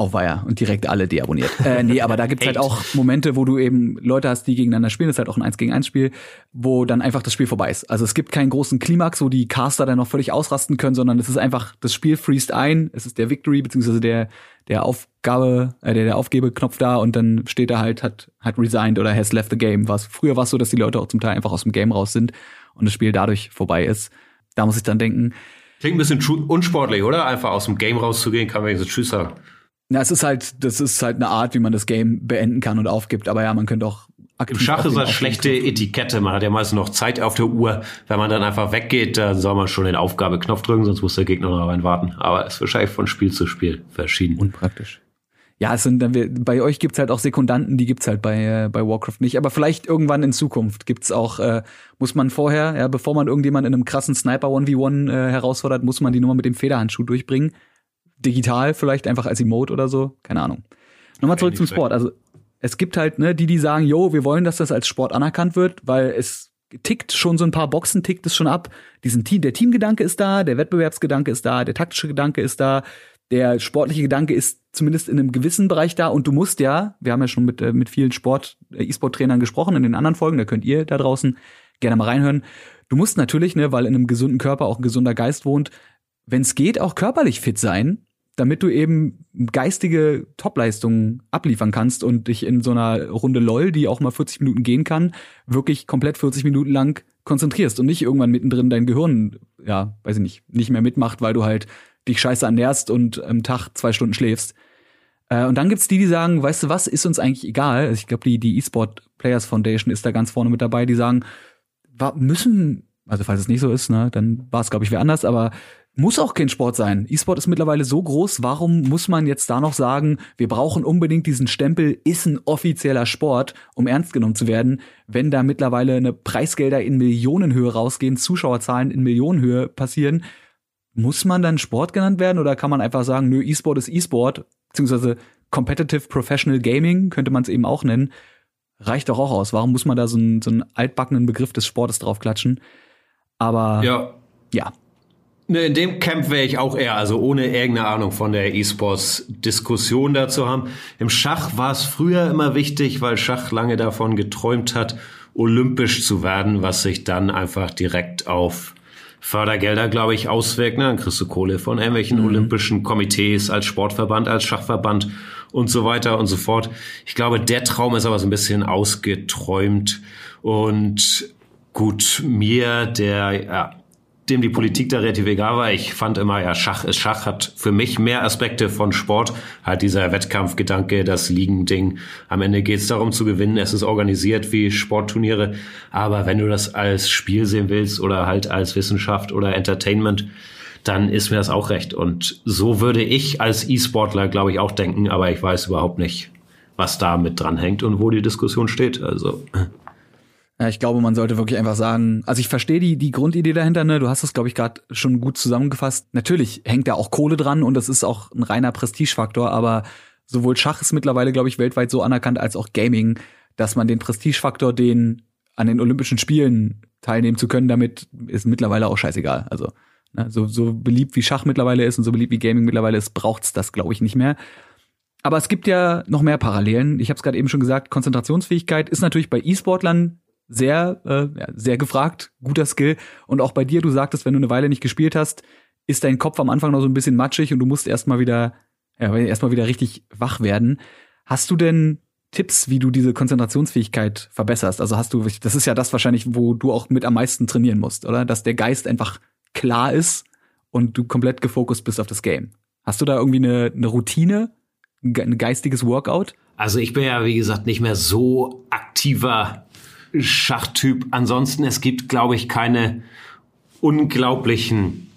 Auf Weiher und direkt alle deabonniert. äh, nee, aber da gibt's halt auch Momente, wo du eben Leute hast, die gegeneinander spielen. Das ist halt auch ein 1 gegen 1 Spiel, wo dann einfach das Spiel vorbei ist. Also es gibt keinen großen Klimax, wo die Caster dann noch völlig ausrasten können, sondern es ist einfach, das Spiel freest ein, es ist der Victory, beziehungsweise der, der Aufgabe, äh, der, der Aufgebeknopf da und dann steht da halt, hat, hat resigned oder has left the game. Was früher war es so, dass die Leute auch zum Teil einfach aus dem Game raus sind und das Spiel dadurch vorbei ist. Da muss ich dann denken. Klingt ein bisschen unsportlich, oder? Einfach aus dem Game rauszugehen, kann man jetzt Tschüss sagen. Ja, es ist halt, das ist halt eine Art, wie man das Game beenden kann und aufgibt. Aber ja, man könnte auch Im Schach ist das schlechte Etikette. Man hat ja meistens noch Zeit auf der Uhr. Wenn man dann einfach weggeht, dann soll man schon den Aufgabeknopf drücken, sonst muss der Gegner noch rein warten. Aber es ist wahrscheinlich von Spiel zu Spiel verschieden. Unpraktisch. Ja, es sind dann, bei euch gibt's halt auch Sekundanten, die gibt's halt bei, äh, bei Warcraft nicht. Aber vielleicht irgendwann in Zukunft gibt's auch, äh, muss man vorher, ja, bevor man irgendjemand in einem krassen Sniper 1v1 äh, herausfordert, muss man die Nummer mit dem Federhandschuh durchbringen. Digital vielleicht einfach als Emote oder so. Keine Ahnung. Nochmal zurück zum Sport. Also es gibt halt, ne, die, die sagen, yo, wir wollen, dass das als Sport anerkannt wird, weil es tickt schon so ein paar Boxen, tickt es schon ab. Diesen Team, der Teamgedanke ist da, der Wettbewerbsgedanke ist da, der taktische Gedanke ist da, der sportliche Gedanke ist zumindest in einem gewissen Bereich da und du musst ja, wir haben ja schon mit, äh, mit vielen Sport, äh, E-Sport-Trainern gesprochen in den anderen Folgen, da könnt ihr da draußen gerne mal reinhören. Du musst natürlich, ne, weil in einem gesunden Körper auch ein gesunder Geist wohnt, wenn es geht, auch körperlich fit sein damit du eben geistige Topleistungen abliefern kannst und dich in so einer Runde LOL, die auch mal 40 Minuten gehen kann, wirklich komplett 40 Minuten lang konzentrierst und nicht irgendwann mittendrin dein Gehirn, ja, weiß ich nicht, nicht mehr mitmacht, weil du halt dich scheiße ernährst und am Tag zwei Stunden schläfst. Äh, und dann gibt's die, die sagen, weißt du was, ist uns eigentlich egal. Also ich glaube, die, die eSport Players Foundation ist da ganz vorne mit dabei, die sagen, müssen, also falls es nicht so ist, ne, dann war es, glaube ich, wer anders, aber muss auch kein Sport sein. E-Sport ist mittlerweile so groß, warum muss man jetzt da noch sagen, wir brauchen unbedingt diesen Stempel, ist ein offizieller Sport, um ernst genommen zu werden, wenn da mittlerweile eine Preisgelder in Millionenhöhe rausgehen, Zuschauerzahlen in Millionenhöhe passieren, muss man dann Sport genannt werden oder kann man einfach sagen, nö, E-Sport ist E-Sport, beziehungsweise Competitive Professional Gaming könnte man es eben auch nennen, reicht doch auch aus. Warum muss man da so einen, so einen altbackenen Begriff des Sportes draufklatschen? Aber ja, ja Ne, in dem Camp wäre ich auch eher, also ohne irgendeine Ahnung von der E-Sports-Diskussion dazu haben. Im Schach war es früher immer wichtig, weil Schach lange davon geträumt hat, olympisch zu werden, was sich dann einfach direkt auf Fördergelder, glaube ich, auswirkt. Ne? Dann kriegst du Kohle von irgendwelchen mhm. olympischen Komitees als Sportverband, als Schachverband und so weiter und so fort. Ich glaube, der Traum ist aber so ein bisschen ausgeträumt und gut, mir, der ja, dem die Politik da relativ egal war. Ich fand immer, ja, Schach ist Schach, hat für mich mehr Aspekte von Sport. Halt dieser Wettkampfgedanke, das Ligending. Am Ende geht es darum zu gewinnen. Es ist organisiert wie Sportturniere. Aber wenn du das als Spiel sehen willst oder halt als Wissenschaft oder Entertainment, dann ist mir das auch recht. Und so würde ich als E-Sportler, glaube ich, auch denken. Aber ich weiß überhaupt nicht, was da mit dranhängt und wo die Diskussion steht. Also. Ja, ich glaube, man sollte wirklich einfach sagen, also ich verstehe die, die Grundidee dahinter, ne? Du hast es, glaube ich, gerade schon gut zusammengefasst. Natürlich hängt da auch Kohle dran und das ist auch ein reiner Prestigefaktor, aber sowohl Schach ist mittlerweile, glaube ich, weltweit so anerkannt als auch Gaming, dass man den Prestigefaktor, den an den Olympischen Spielen teilnehmen zu können, damit ist mittlerweile auch scheißegal. Also ne? so, so beliebt wie Schach mittlerweile ist und so beliebt wie Gaming mittlerweile ist, braucht's das, glaube ich, nicht mehr. Aber es gibt ja noch mehr Parallelen. Ich habe es gerade eben schon gesagt, Konzentrationsfähigkeit ist natürlich bei E-Sportlern sehr, äh, ja, sehr gefragt, guter Skill. Und auch bei dir, du sagtest, wenn du eine Weile nicht gespielt hast, ist dein Kopf am Anfang noch so ein bisschen matschig und du musst erstmal wieder, ja, erstmal wieder richtig wach werden. Hast du denn Tipps, wie du diese Konzentrationsfähigkeit verbesserst? Also hast du, das ist ja das wahrscheinlich, wo du auch mit am meisten trainieren musst, oder? Dass der Geist einfach klar ist und du komplett gefokust bist auf das Game. Hast du da irgendwie eine, eine Routine, ein geistiges Workout? Also ich bin ja, wie gesagt, nicht mehr so aktiver Schachtyp. Ansonsten, es gibt, glaube ich, keine unglaublichen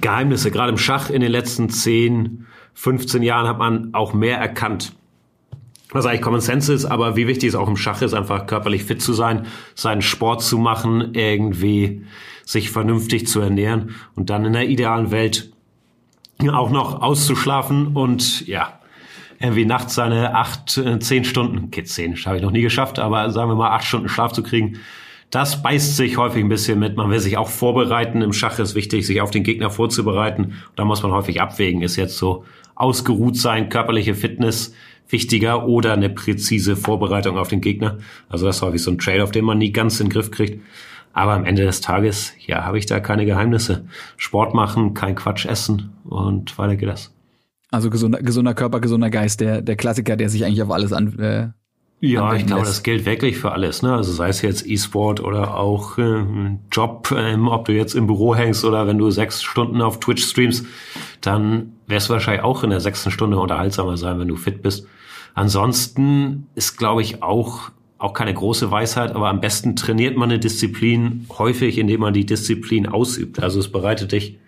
Geheimnisse. Gerade im Schach in den letzten 10, 15 Jahren hat man auch mehr erkannt. Was eigentlich Common Sense ist, aber wie wichtig es auch im Schach ist, einfach körperlich fit zu sein, seinen Sport zu machen, irgendwie sich vernünftig zu ernähren und dann in der idealen Welt auch noch auszuschlafen und ja, irgendwie nachts seine acht, äh, zehn Stunden, okay, zehn habe ich noch nie geschafft, aber sagen wir mal acht Stunden Schlaf zu kriegen, das beißt sich häufig ein bisschen mit. Man will sich auch vorbereiten. Im Schach ist wichtig, sich auf den Gegner vorzubereiten. Da muss man häufig abwägen. Ist jetzt so ausgeruht sein, körperliche Fitness wichtiger oder eine präzise Vorbereitung auf den Gegner? Also das ist häufig so ein Trade, auf den man nie ganz in den Griff kriegt. Aber am Ende des Tages, ja, habe ich da keine Geheimnisse. Sport machen, kein Quatsch essen und weiter geht das. Also gesunder, gesunder Körper, gesunder Geist, der, der Klassiker, der sich eigentlich auf alles an. Äh, ja, ich glaube, das gilt wirklich für alles. Ne? Also sei es jetzt E-Sport oder auch äh, Job, ähm, ob du jetzt im Büro hängst oder wenn du sechs Stunden auf Twitch streamst, dann wirst du wahrscheinlich auch in der sechsten Stunde unterhaltsamer sein, wenn du fit bist. Ansonsten ist, glaube ich, auch auch keine große Weisheit, aber am besten trainiert man eine Disziplin häufig, indem man die Disziplin ausübt. Also es bereitet dich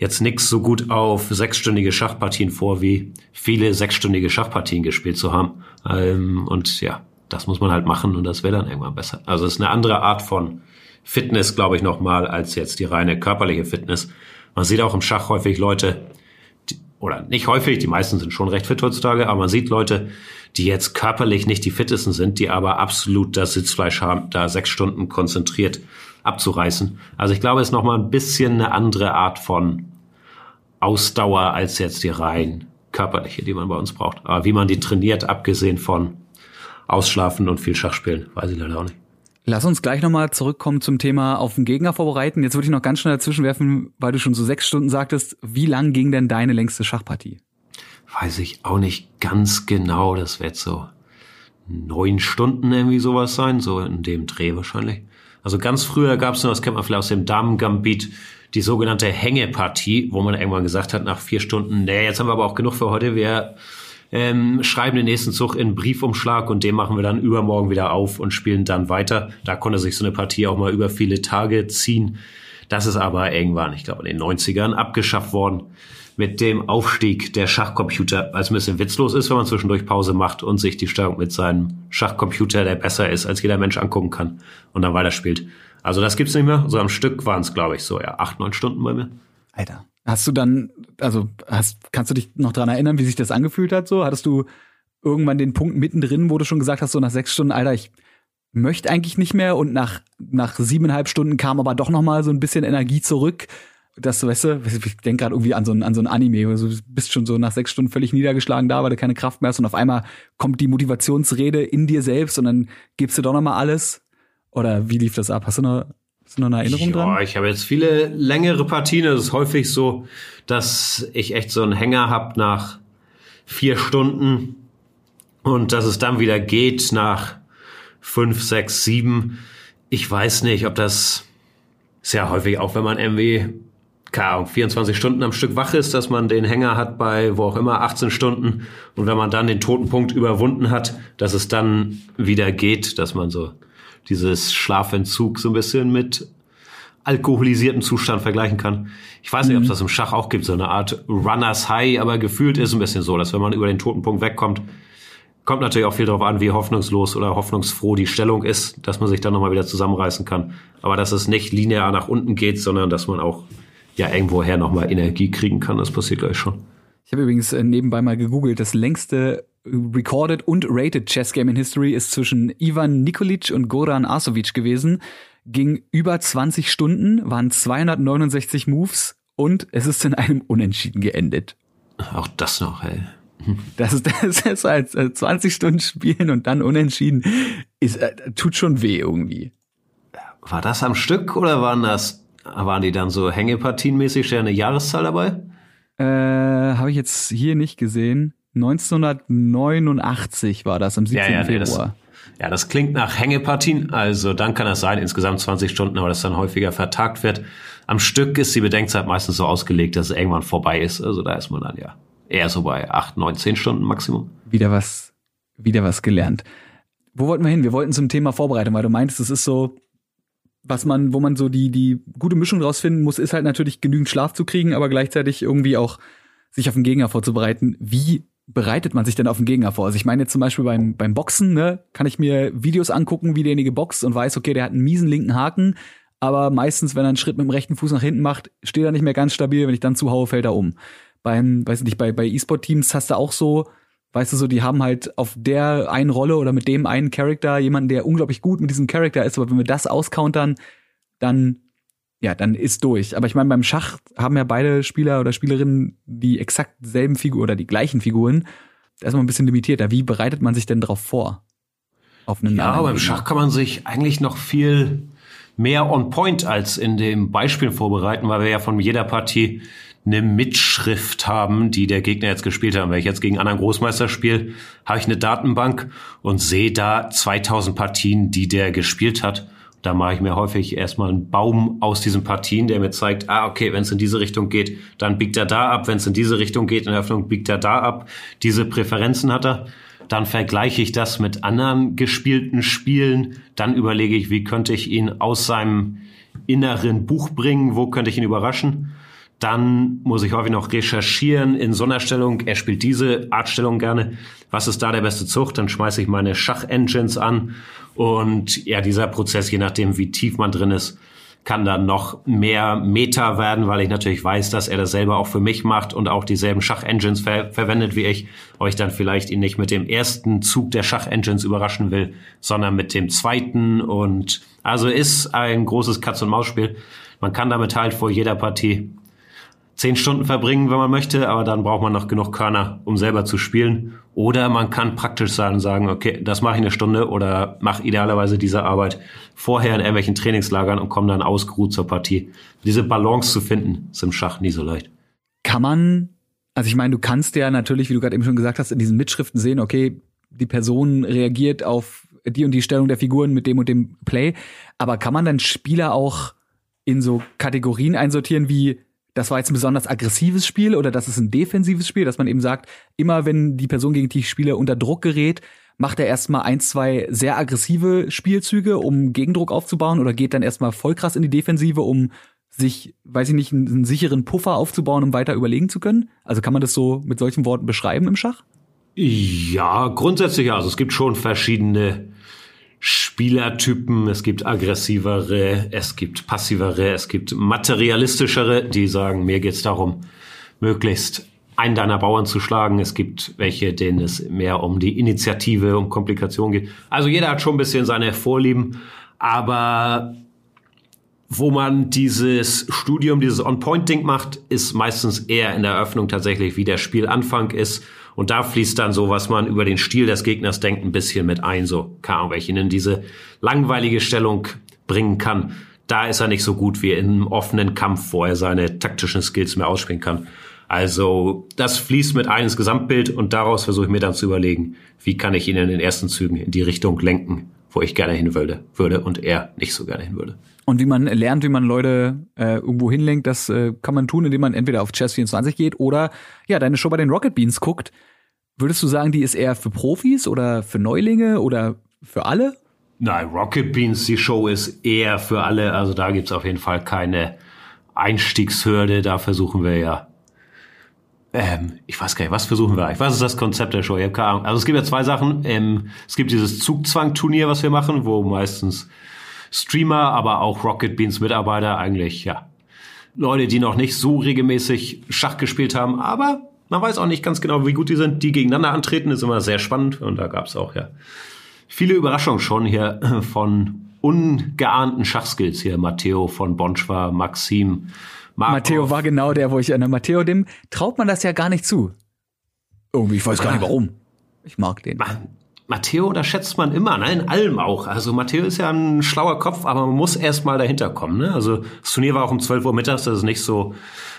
jetzt nix so gut auf sechsstündige Schachpartien vor, wie viele sechsstündige Schachpartien gespielt zu haben. Ähm, und ja, das muss man halt machen und das wäre dann irgendwann besser. Also es ist eine andere Art von Fitness, glaube ich, nochmal, als jetzt die reine körperliche Fitness. Man sieht auch im Schach häufig Leute, die, oder nicht häufig, die meisten sind schon recht fit heutzutage, aber man sieht Leute, die jetzt körperlich nicht die fittesten sind, die aber absolut das Sitzfleisch haben, da sechs Stunden konzentriert abzureißen. Also ich glaube, es ist nochmal ein bisschen eine andere Art von Ausdauer als jetzt die rein körperliche, die man bei uns braucht. Aber wie man die trainiert, abgesehen von Ausschlafen und viel Schachspielen, weiß ich leider auch nicht. Lass uns gleich nochmal zurückkommen zum Thema auf den Gegner vorbereiten. Jetzt würde ich noch ganz schnell dazwischen werfen, weil du schon so sechs Stunden sagtest. Wie lang ging denn deine längste Schachpartie? Weiß ich auch nicht ganz genau. Das wird so neun Stunden irgendwie sowas sein, so in dem Dreh wahrscheinlich. Also ganz früher gab es nur, das kennt man vielleicht aus dem Damen-Gambit, die sogenannte Hängepartie, wo man irgendwann gesagt hat, nach vier Stunden, nee, jetzt haben wir aber auch genug für heute, wir ähm, schreiben den nächsten Zug in Briefumschlag und den machen wir dann übermorgen wieder auf und spielen dann weiter. Da konnte sich so eine Partie auch mal über viele Tage ziehen. Das ist aber irgendwann, ich glaube, in den 90ern abgeschafft worden mit dem Aufstieg der Schachcomputer, weil es ein bisschen witzlos ist, wenn man zwischendurch Pause macht und sich die Steuerung mit seinem Schachcomputer, der besser ist, als jeder Mensch angucken kann und dann weiterspielt. Also das gibt's nicht mehr. So am Stück waren es, glaube ich, so ja acht, neun Stunden bei mir. Alter. Hast du dann, also hast, kannst du dich noch dran erinnern, wie sich das angefühlt hat? So hattest du irgendwann den Punkt mittendrin, wo du schon gesagt hast, so nach sechs Stunden, Alter, ich möchte eigentlich nicht mehr und nach nach siebeneinhalb Stunden kam aber doch noch mal so ein bisschen Energie zurück. Das, weißt du, ich denke gerade irgendwie an so, ein, an so ein Anime, du bist schon so nach sechs Stunden völlig niedergeschlagen da, weil du keine Kraft mehr hast und auf einmal kommt die Motivationsrede in dir selbst und dann gibst du doch noch mal alles. Oder wie lief das ab? Hast du noch, hast du noch eine Erinnerung ja, dran? Ich habe jetzt viele längere Partien. Es ist häufig so, dass ich echt so einen Hänger hab nach vier Stunden und dass es dann wieder geht nach fünf, sechs, sieben. Ich weiß nicht, ob das sehr häufig auch, wenn man irgendwie keine Ahnung, 24 Stunden am Stück wach ist, dass man den Hänger hat bei wo auch immer 18 Stunden und wenn man dann den Totenpunkt überwunden hat, dass es dann wieder geht, dass man so dieses Schlafentzug so ein bisschen mit alkoholisierten Zustand vergleichen kann. Ich weiß nicht, ob es mhm. das im Schach auch gibt, so eine Art Runners High, aber gefühlt ist es ein bisschen so, dass wenn man über den Totenpunkt wegkommt, kommt natürlich auch viel darauf an, wie hoffnungslos oder hoffnungsfroh die Stellung ist, dass man sich dann nochmal wieder zusammenreißen kann. Aber dass es nicht linear nach unten geht, sondern dass man auch ja irgendwoher nochmal Energie kriegen kann, das passiert gleich schon. Ich habe übrigens äh, nebenbei mal gegoogelt, das längste recorded und rated Chess Game in History ist zwischen Ivan Nikolic und Goran Arsovic gewesen. Ging über 20 Stunden, waren 269 Moves und es ist in einem Unentschieden geendet. Auch das noch, ey. Das ist, das ist als 20 Stunden spielen und dann unentschieden ist, äh, tut schon weh irgendwie. War das am Stück oder waren das, waren die dann so Hängepartienmäßig eine Jahreszahl dabei? Äh, habe ich jetzt hier nicht gesehen. 1989 war das, am 17. Ja, ja, Februar. Das, ja, das klingt nach Hängepartien. Also dann kann das sein, insgesamt 20 Stunden, aber das dann häufiger vertagt wird. Am Stück ist die Bedenkzeit meistens so ausgelegt, dass es irgendwann vorbei ist. Also da ist man dann ja eher so bei 8, 9, 10 Stunden Maximum. Wieder was, wieder was gelernt. Wo wollten wir hin? Wir wollten zum Thema Vorbereitung, weil du meintest, es ist so, was man, wo man so die, die gute Mischung rausfinden muss, ist halt natürlich genügend Schlaf zu kriegen, aber gleichzeitig irgendwie auch sich auf den Gegner vorzubereiten. Wie bereitet man sich denn auf den Gegner vor? Also ich meine jetzt zum Beispiel beim, beim Boxen, ne, kann ich mir Videos angucken, wie derjenige boxt und weiß, okay, der hat einen miesen linken Haken, aber meistens, wenn er einen Schritt mit dem rechten Fuß nach hinten macht, steht er nicht mehr ganz stabil, wenn ich dann zuhaue, fällt er um. Beim, weiß nicht, bei, bei E-Sport-Teams hast du auch so, weißt du so, die haben halt auf der einen Rolle oder mit dem einen Charakter jemanden, der unglaublich gut mit diesem Charakter ist, aber wenn wir das auscountern, dann ja, dann ist durch. Aber ich meine, beim Schach haben ja beide Spieler oder Spielerinnen die exakt selben Figuren oder die gleichen Figuren. Da ist man ein bisschen limitierter. Wie bereitet man sich denn darauf vor? Auf einen ja, beim Schach kann man sich eigentlich noch viel mehr on point als in dem Beispiel vorbereiten, weil wir ja von jeder Partie eine Mitschrift haben, die der Gegner jetzt gespielt hat. Wenn ich jetzt gegen einen anderen Großmeister spiele, habe ich eine Datenbank und sehe da 2000 Partien, die der gespielt hat. Da mache ich mir häufig erstmal einen Baum aus diesen Partien, der mir zeigt, ah, okay, wenn es in diese Richtung geht, dann biegt er da ab. Wenn es in diese Richtung geht, in der Öffnung biegt er da ab. Diese Präferenzen hat er. dann vergleiche ich das mit anderen gespielten Spielen, dann überlege ich, wie könnte ich ihn aus seinem inneren Buch bringen, wo könnte ich ihn überraschen. Dann muss ich häufig noch recherchieren in so einer Stellung. Er spielt diese Artstellung gerne. Was ist da der beste Zug? Dann schmeiße ich meine Schach-Engines an. Und ja, dieser Prozess, je nachdem, wie tief man drin ist, kann dann noch mehr Meta werden, weil ich natürlich weiß, dass er das selber auch für mich macht und auch dieselben Schach-Engines ver verwendet wie ich, ich dann vielleicht ihn nicht mit dem ersten Zug der Schach-Engines überraschen will, sondern mit dem zweiten und also ist ein großes Katz-und-Maus-Spiel. Man kann damit halt vor jeder Partie zehn Stunden verbringen, wenn man möchte, aber dann braucht man noch genug Körner, um selber zu spielen. Oder man kann praktisch sein und sagen, okay, das mache ich eine Stunde oder mache idealerweise diese Arbeit vorher in irgendwelchen Trainingslagern und komme dann ausgeruht zur Partie. Diese Balance zu finden, ist im Schach nie so leicht. Kann man, also ich meine, du kannst ja natürlich, wie du gerade eben schon gesagt hast, in diesen Mitschriften sehen, okay, die Person reagiert auf die und die Stellung der Figuren mit dem und dem Play. Aber kann man dann Spieler auch in so Kategorien einsortieren wie das war jetzt ein besonders aggressives Spiel oder das ist ein defensives Spiel, dass man eben sagt, immer wenn die Person, gegen die ich spiele, unter Druck gerät, macht er erstmal ein, zwei sehr aggressive Spielzüge, um Gegendruck aufzubauen oder geht dann erstmal voll krass in die Defensive, um sich, weiß ich nicht, einen, einen sicheren Puffer aufzubauen, um weiter überlegen zu können? Also kann man das so mit solchen Worten beschreiben im Schach? Ja, grundsätzlich. Also es gibt schon verschiedene Spielertypen, es gibt aggressivere, es gibt passivere, es gibt materialistischere, die sagen, mir geht's darum, möglichst einen deiner Bauern zu schlagen. Es gibt welche, denen es mehr um die Initiative, um Komplikationen geht. Also jeder hat schon ein bisschen seine Vorlieben, aber wo man dieses Studium, dieses On-Point-Ding macht, ist meistens eher in der Eröffnung tatsächlich, wie der Spielanfang ist und da fließt dann so, was man über den Stil des Gegners denkt, ein bisschen mit ein. So, keine Ahnung, welche in diese langweilige Stellung bringen kann. Da ist er nicht so gut wie in einem offenen Kampf, wo er seine taktischen Skills mehr ausspielen kann. Also das fließt mit ein ins Gesamtbild und daraus versuche ich mir dann zu überlegen, wie kann ich ihn in den ersten Zügen in die Richtung lenken, wo ich gerne hin würde, würde und er nicht so gerne hin würde. Und wie man lernt, wie man Leute äh, irgendwo hinlenkt, das äh, kann man tun, indem man entweder auf Chess24 geht oder ja, deine Show bei den Rocket Beans guckt. Würdest du sagen, die ist eher für Profis oder für Neulinge oder für alle? Nein, Rocket Beans, die Show ist eher für alle. Also da gibt's auf jeden Fall keine Einstiegshürde. Da versuchen wir ja. Ähm, ich weiß gar nicht, was versuchen wir eigentlich? Was ist das Konzept der Show? Ich habe keine Ahnung. Also es gibt ja zwei Sachen. Ähm, es gibt dieses Zugzwang-Turnier, was wir machen, wo meistens Streamer, aber auch Rocket Beans Mitarbeiter eigentlich, ja, Leute, die noch nicht so regelmäßig Schach gespielt haben, aber man weiß auch nicht ganz genau, wie gut die sind. Die gegeneinander antreten, ist immer sehr spannend. Und da gab es auch ja viele Überraschungen schon hier von ungeahnten Schachskills hier. Matteo von Bonschwa, Maxim, Markov. Matteo war genau der, wo ich an Matteo, dem traut man das ja gar nicht zu. Irgendwie, ich weiß gar nicht warum. Ich mag den. Man, Matteo unterschätzt man immer, ne? in allem auch. Also Matteo ist ja ein schlauer Kopf, aber man muss erst mal dahinter kommen. Ne? Also das Turnier war auch um 12 Uhr mittags, das ist nicht so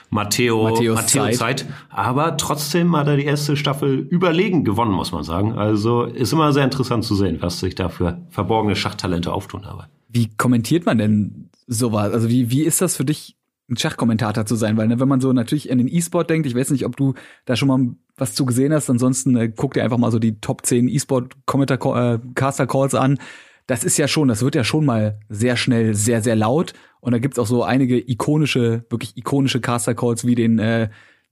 Matteo, Matteo Zeit. Zeit. Aber trotzdem hat er die erste Staffel überlegen gewonnen, muss man sagen. Also ist immer sehr interessant zu sehen, was sich da für verborgene Schachtalente auftun. Aber wie kommentiert man denn sowas? Also wie, wie ist das für dich, ein Schachkommentator zu sein? Weil ne, wenn man so natürlich an den E-Sport denkt, ich weiß nicht, ob du da schon mal was zu gesehen hast, ansonsten äh, guck dir einfach mal so die Top 10 E-Sport-Caster-Calls äh, an das ist ja schon, das wird ja schon mal sehr schnell sehr, sehr laut. Und da gibt's auch so einige ikonische, wirklich ikonische Caster-Calls wie den äh,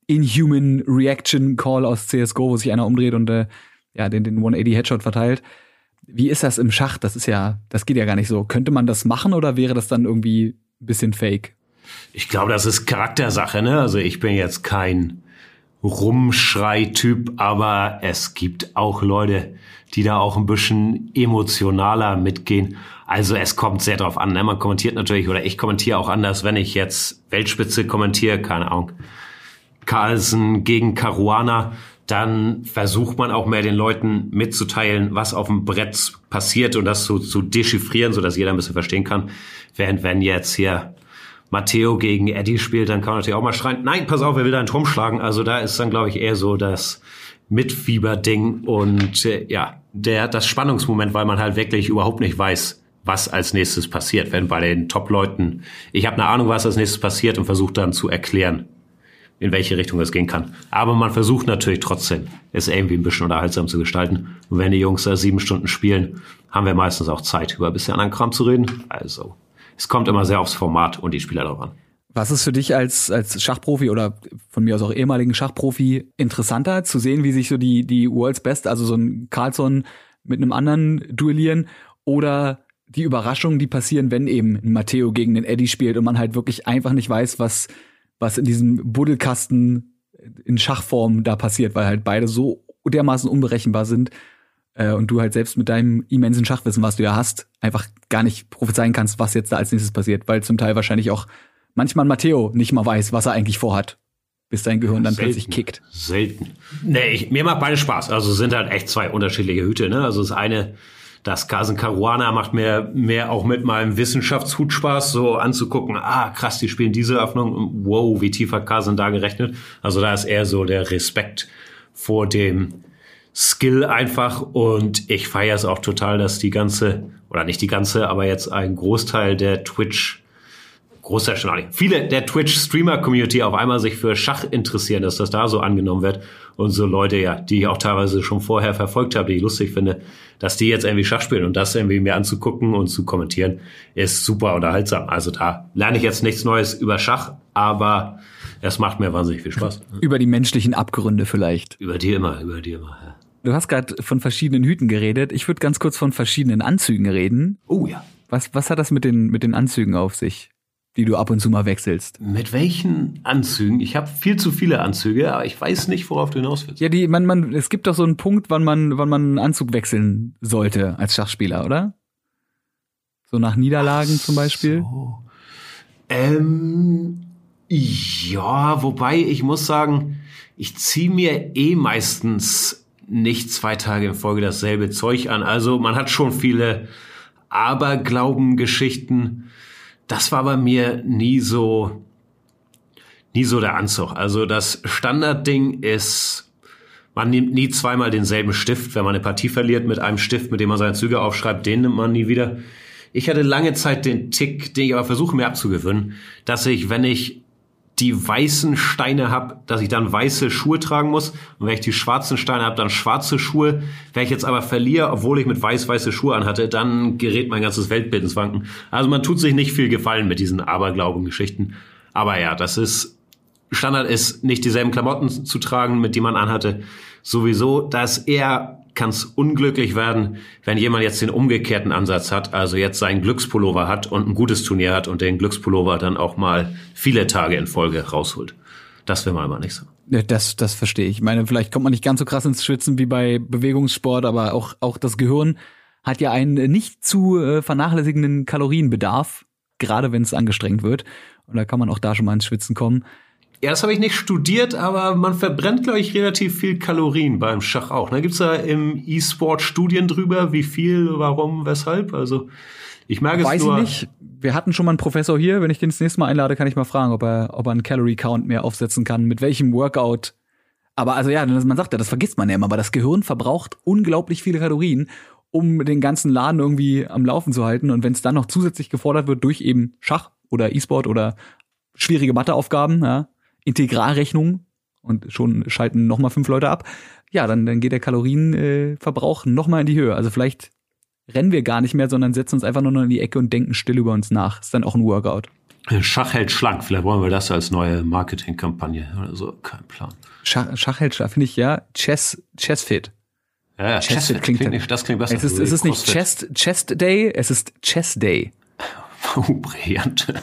Inhuman Reaction Call aus CSGO, wo sich einer umdreht und äh, ja, den, den 180 Headshot verteilt. Wie ist das im Schach? Das ist ja, das geht ja gar nicht so. Könnte man das machen oder wäre das dann irgendwie ein bisschen fake? Ich glaube, das ist Charaktersache, ne? Also ich bin jetzt kein Rumschrei-Typ, aber es gibt auch Leute, die da auch ein bisschen emotionaler mitgehen. Also es kommt sehr drauf an. Ne? Man kommentiert natürlich, oder ich kommentiere auch anders, wenn ich jetzt Weltspitze kommentiere, keine Ahnung, Carlsen gegen Caruana, dann versucht man auch mehr den Leuten mitzuteilen, was auf dem Brett passiert und das so zu dechiffrieren, so dass jeder ein bisschen verstehen kann. Während wenn jetzt hier Matteo gegen Eddie spielt, dann kann man natürlich auch mal schreien, nein, pass auf, er will da einen Turm schlagen. Also da ist dann, glaube ich, eher so das Mitfieberding und äh, ja, der das Spannungsmoment, weil man halt wirklich überhaupt nicht weiß, was als nächstes passiert. Wenn bei den Top-Leuten, ich habe eine Ahnung, was als nächstes passiert und versuche dann zu erklären, in welche Richtung es gehen kann. Aber man versucht natürlich trotzdem, es irgendwie ein bisschen unterhaltsam zu gestalten. Und wenn die Jungs da sieben Stunden spielen, haben wir meistens auch Zeit, über ein bisschen anderen Kram zu reden. Also, es kommt immer sehr aufs Format und die Spieler drauf an. Was ist für dich als, als Schachprofi oder von mir aus auch ehemaligen Schachprofi interessanter, zu sehen, wie sich so die, die World's Best, also so ein Carlson mit einem anderen duellieren oder die Überraschungen, die passieren, wenn eben ein Matteo gegen den Eddie spielt und man halt wirklich einfach nicht weiß, was, was in diesem Buddelkasten in Schachform da passiert, weil halt beide so dermaßen unberechenbar sind äh, und du halt selbst mit deinem immensen Schachwissen, was du ja hast, einfach gar nicht prophezeien kannst, was jetzt da als nächstes passiert, weil zum Teil wahrscheinlich auch manchmal Matteo nicht mal weiß, was er eigentlich vorhat, bis dein Gehirn dann Selten. plötzlich kickt. Selten. Nee, ich, mir macht beide Spaß. Also sind halt echt zwei unterschiedliche Hüte. Ne? Also das eine das Kasen Caruana macht mir mehr auch mit meinem Wissenschaftshut Spaß, so anzugucken, ah, krass, die spielen diese Öffnung, wow, wie tief hat Kasen da gerechnet? Also da ist eher so der Respekt vor dem Skill einfach und ich feiere es auch total, dass die ganze, oder nicht die ganze, aber jetzt ein Großteil der Twitch großer schon viele der Twitch-Streamer-Community auf einmal sich für Schach interessieren, dass das da so angenommen wird. Und so Leute, ja, die ich auch teilweise schon vorher verfolgt habe, die ich lustig finde, dass die jetzt irgendwie Schach spielen und das irgendwie mir anzugucken und zu kommentieren, ist super unterhaltsam. Also da lerne ich jetzt nichts Neues über Schach, aber es macht mir wahnsinnig viel Spaß. Über die menschlichen Abgründe vielleicht. Über die immer, über die immer, ja. Du hast gerade von verschiedenen Hüten geredet. Ich würde ganz kurz von verschiedenen Anzügen reden. Oh ja. Was, was hat das mit den, mit den Anzügen auf sich? die du ab und zu mal wechselst. Mit welchen Anzügen? Ich habe viel zu viele Anzüge, aber ich weiß nicht, worauf du hinaus willst. Ja, die, man, man, es gibt doch so einen Punkt, wann man, wann man einen Anzug wechseln sollte als Schachspieler, oder? So nach Niederlagen Ach zum Beispiel. So. Ähm, ja, wobei ich muss sagen, ich ziehe mir eh meistens nicht zwei Tage in Folge dasselbe Zeug an. Also man hat schon viele Aberglauben-Geschichten das war bei mir nie so, nie so der Anzug. Also das Standardding ist, man nimmt nie zweimal denselben Stift. Wenn man eine Partie verliert mit einem Stift, mit dem man seine Züge aufschreibt, den nimmt man nie wieder. Ich hatte lange Zeit den Tick, den ich aber versuche mir abzugewöhnen, dass ich, wenn ich die weißen Steine habe, dass ich dann weiße Schuhe tragen muss. Und wenn ich die schwarzen Steine habe, dann schwarze Schuhe. Wenn ich jetzt aber verliere, obwohl ich mit weiß weiße Schuhe anhatte, dann gerät mein ganzes Weltbild ins Wanken. Also man tut sich nicht viel Gefallen mit diesen Aberglauben-Geschichten. Aber ja, das ist Standard ist, nicht dieselben Klamotten zu tragen, mit die man anhatte. Sowieso, dass er kann es unglücklich werden, wenn jemand jetzt den umgekehrten Ansatz hat, also jetzt seinen Glückspullover hat und ein gutes Turnier hat und den Glückspullover dann auch mal viele Tage in Folge rausholt. Das will man aber nicht. Das, das verstehe ich. Ich meine, vielleicht kommt man nicht ganz so krass ins Schwitzen wie bei Bewegungssport, aber auch, auch das Gehirn hat ja einen nicht zu äh, vernachlässigenden Kalorienbedarf, gerade wenn es angestrengt wird. Und da kann man auch da schon mal ins Schwitzen kommen. Ja, das habe ich nicht studiert, aber man verbrennt, glaube ich, relativ viel Kalorien beim Schach auch. Ne? Gibt es da im E-Sport Studien drüber, wie viel, warum, weshalb? Also ich merke Weiß es nur. Weiß ich nicht. Wir hatten schon mal einen Professor hier. Wenn ich den das nächste Mal einlade, kann ich mal fragen, ob er, ob er einen Calorie Count mehr aufsetzen kann, mit welchem Workout. Aber also ja, man sagt ja, das vergisst man ja immer, aber das Gehirn verbraucht unglaublich viele Kalorien, um den ganzen Laden irgendwie am Laufen zu halten. Und wenn es dann noch zusätzlich gefordert wird durch eben Schach oder E-Sport oder schwierige Matheaufgaben, ja, Integralrechnung und schon schalten noch mal fünf Leute ab. Ja, dann, dann geht der Kalorienverbrauch äh, noch mal in die Höhe. Also vielleicht rennen wir gar nicht mehr, sondern setzen uns einfach nur noch in die Ecke und denken still über uns nach. Ist dann auch ein Workout. Schach hält schlank. Vielleicht wollen wir das als neue Marketingkampagne oder so. Kein Plan. Schach, Schach hält schlank, finde ich ja. Chess, Chess fit. Ja, ja Chess, Fit klingt, klingt nicht, das klingt besser. Es ist, es ist nicht Chest, Chest Day, es ist Chess Day. Brillant.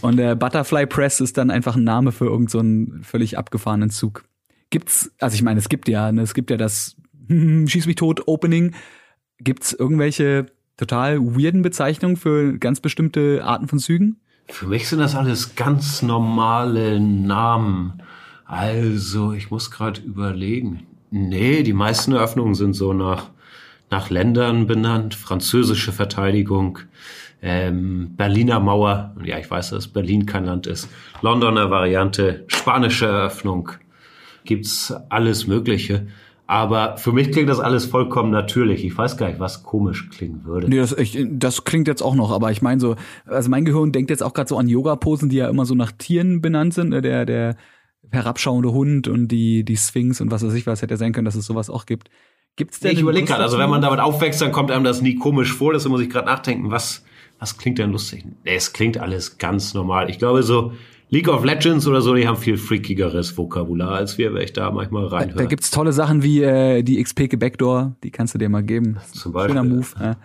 Und der Butterfly Press ist dann einfach ein Name für irgendeinen so völlig abgefahrenen Zug. Gibt's, also ich meine, es gibt ja, ne, es gibt ja das Schieß mich tot Opening. Gibt's irgendwelche total weirden Bezeichnungen für ganz bestimmte Arten von Zügen? Für mich sind das alles ganz normale Namen. Also, ich muss gerade überlegen. Nee, die meisten Eröffnungen sind so nach, nach Ländern benannt. Französische Verteidigung, ähm, Berliner Mauer, ja, ich weiß, dass Berlin kein Land ist, Londoner Variante, spanische Eröffnung, gibt's alles Mögliche. Aber für mich klingt das alles vollkommen natürlich. Ich weiß gar nicht, was komisch klingen würde. Nee, das, ich, das klingt jetzt auch noch, aber ich meine so, also mein Gehirn denkt jetzt auch gerade so an Yoga-Posen, die ja immer so nach Tieren benannt sind. Ne? Der, der herabschauende Hund und die, die Sphinx und was weiß ich was, hätte sein können, dass es sowas auch gibt. Gibt's denn ich überlege gerade, also wenn man damit aufwächst, dann kommt einem das nie komisch vor. Deswegen muss ich gerade nachdenken, was, was klingt denn lustig? Es klingt alles ganz normal. Ich glaube so, League of Legends oder so, die haben viel freakigeres Vokabular als wir, wenn ich da manchmal reinhöre. Da, da gibt's tolle Sachen wie äh, die XP Backdoor, die kannst du dir mal geben. Zum Beispiel. Schöner Move. Ja.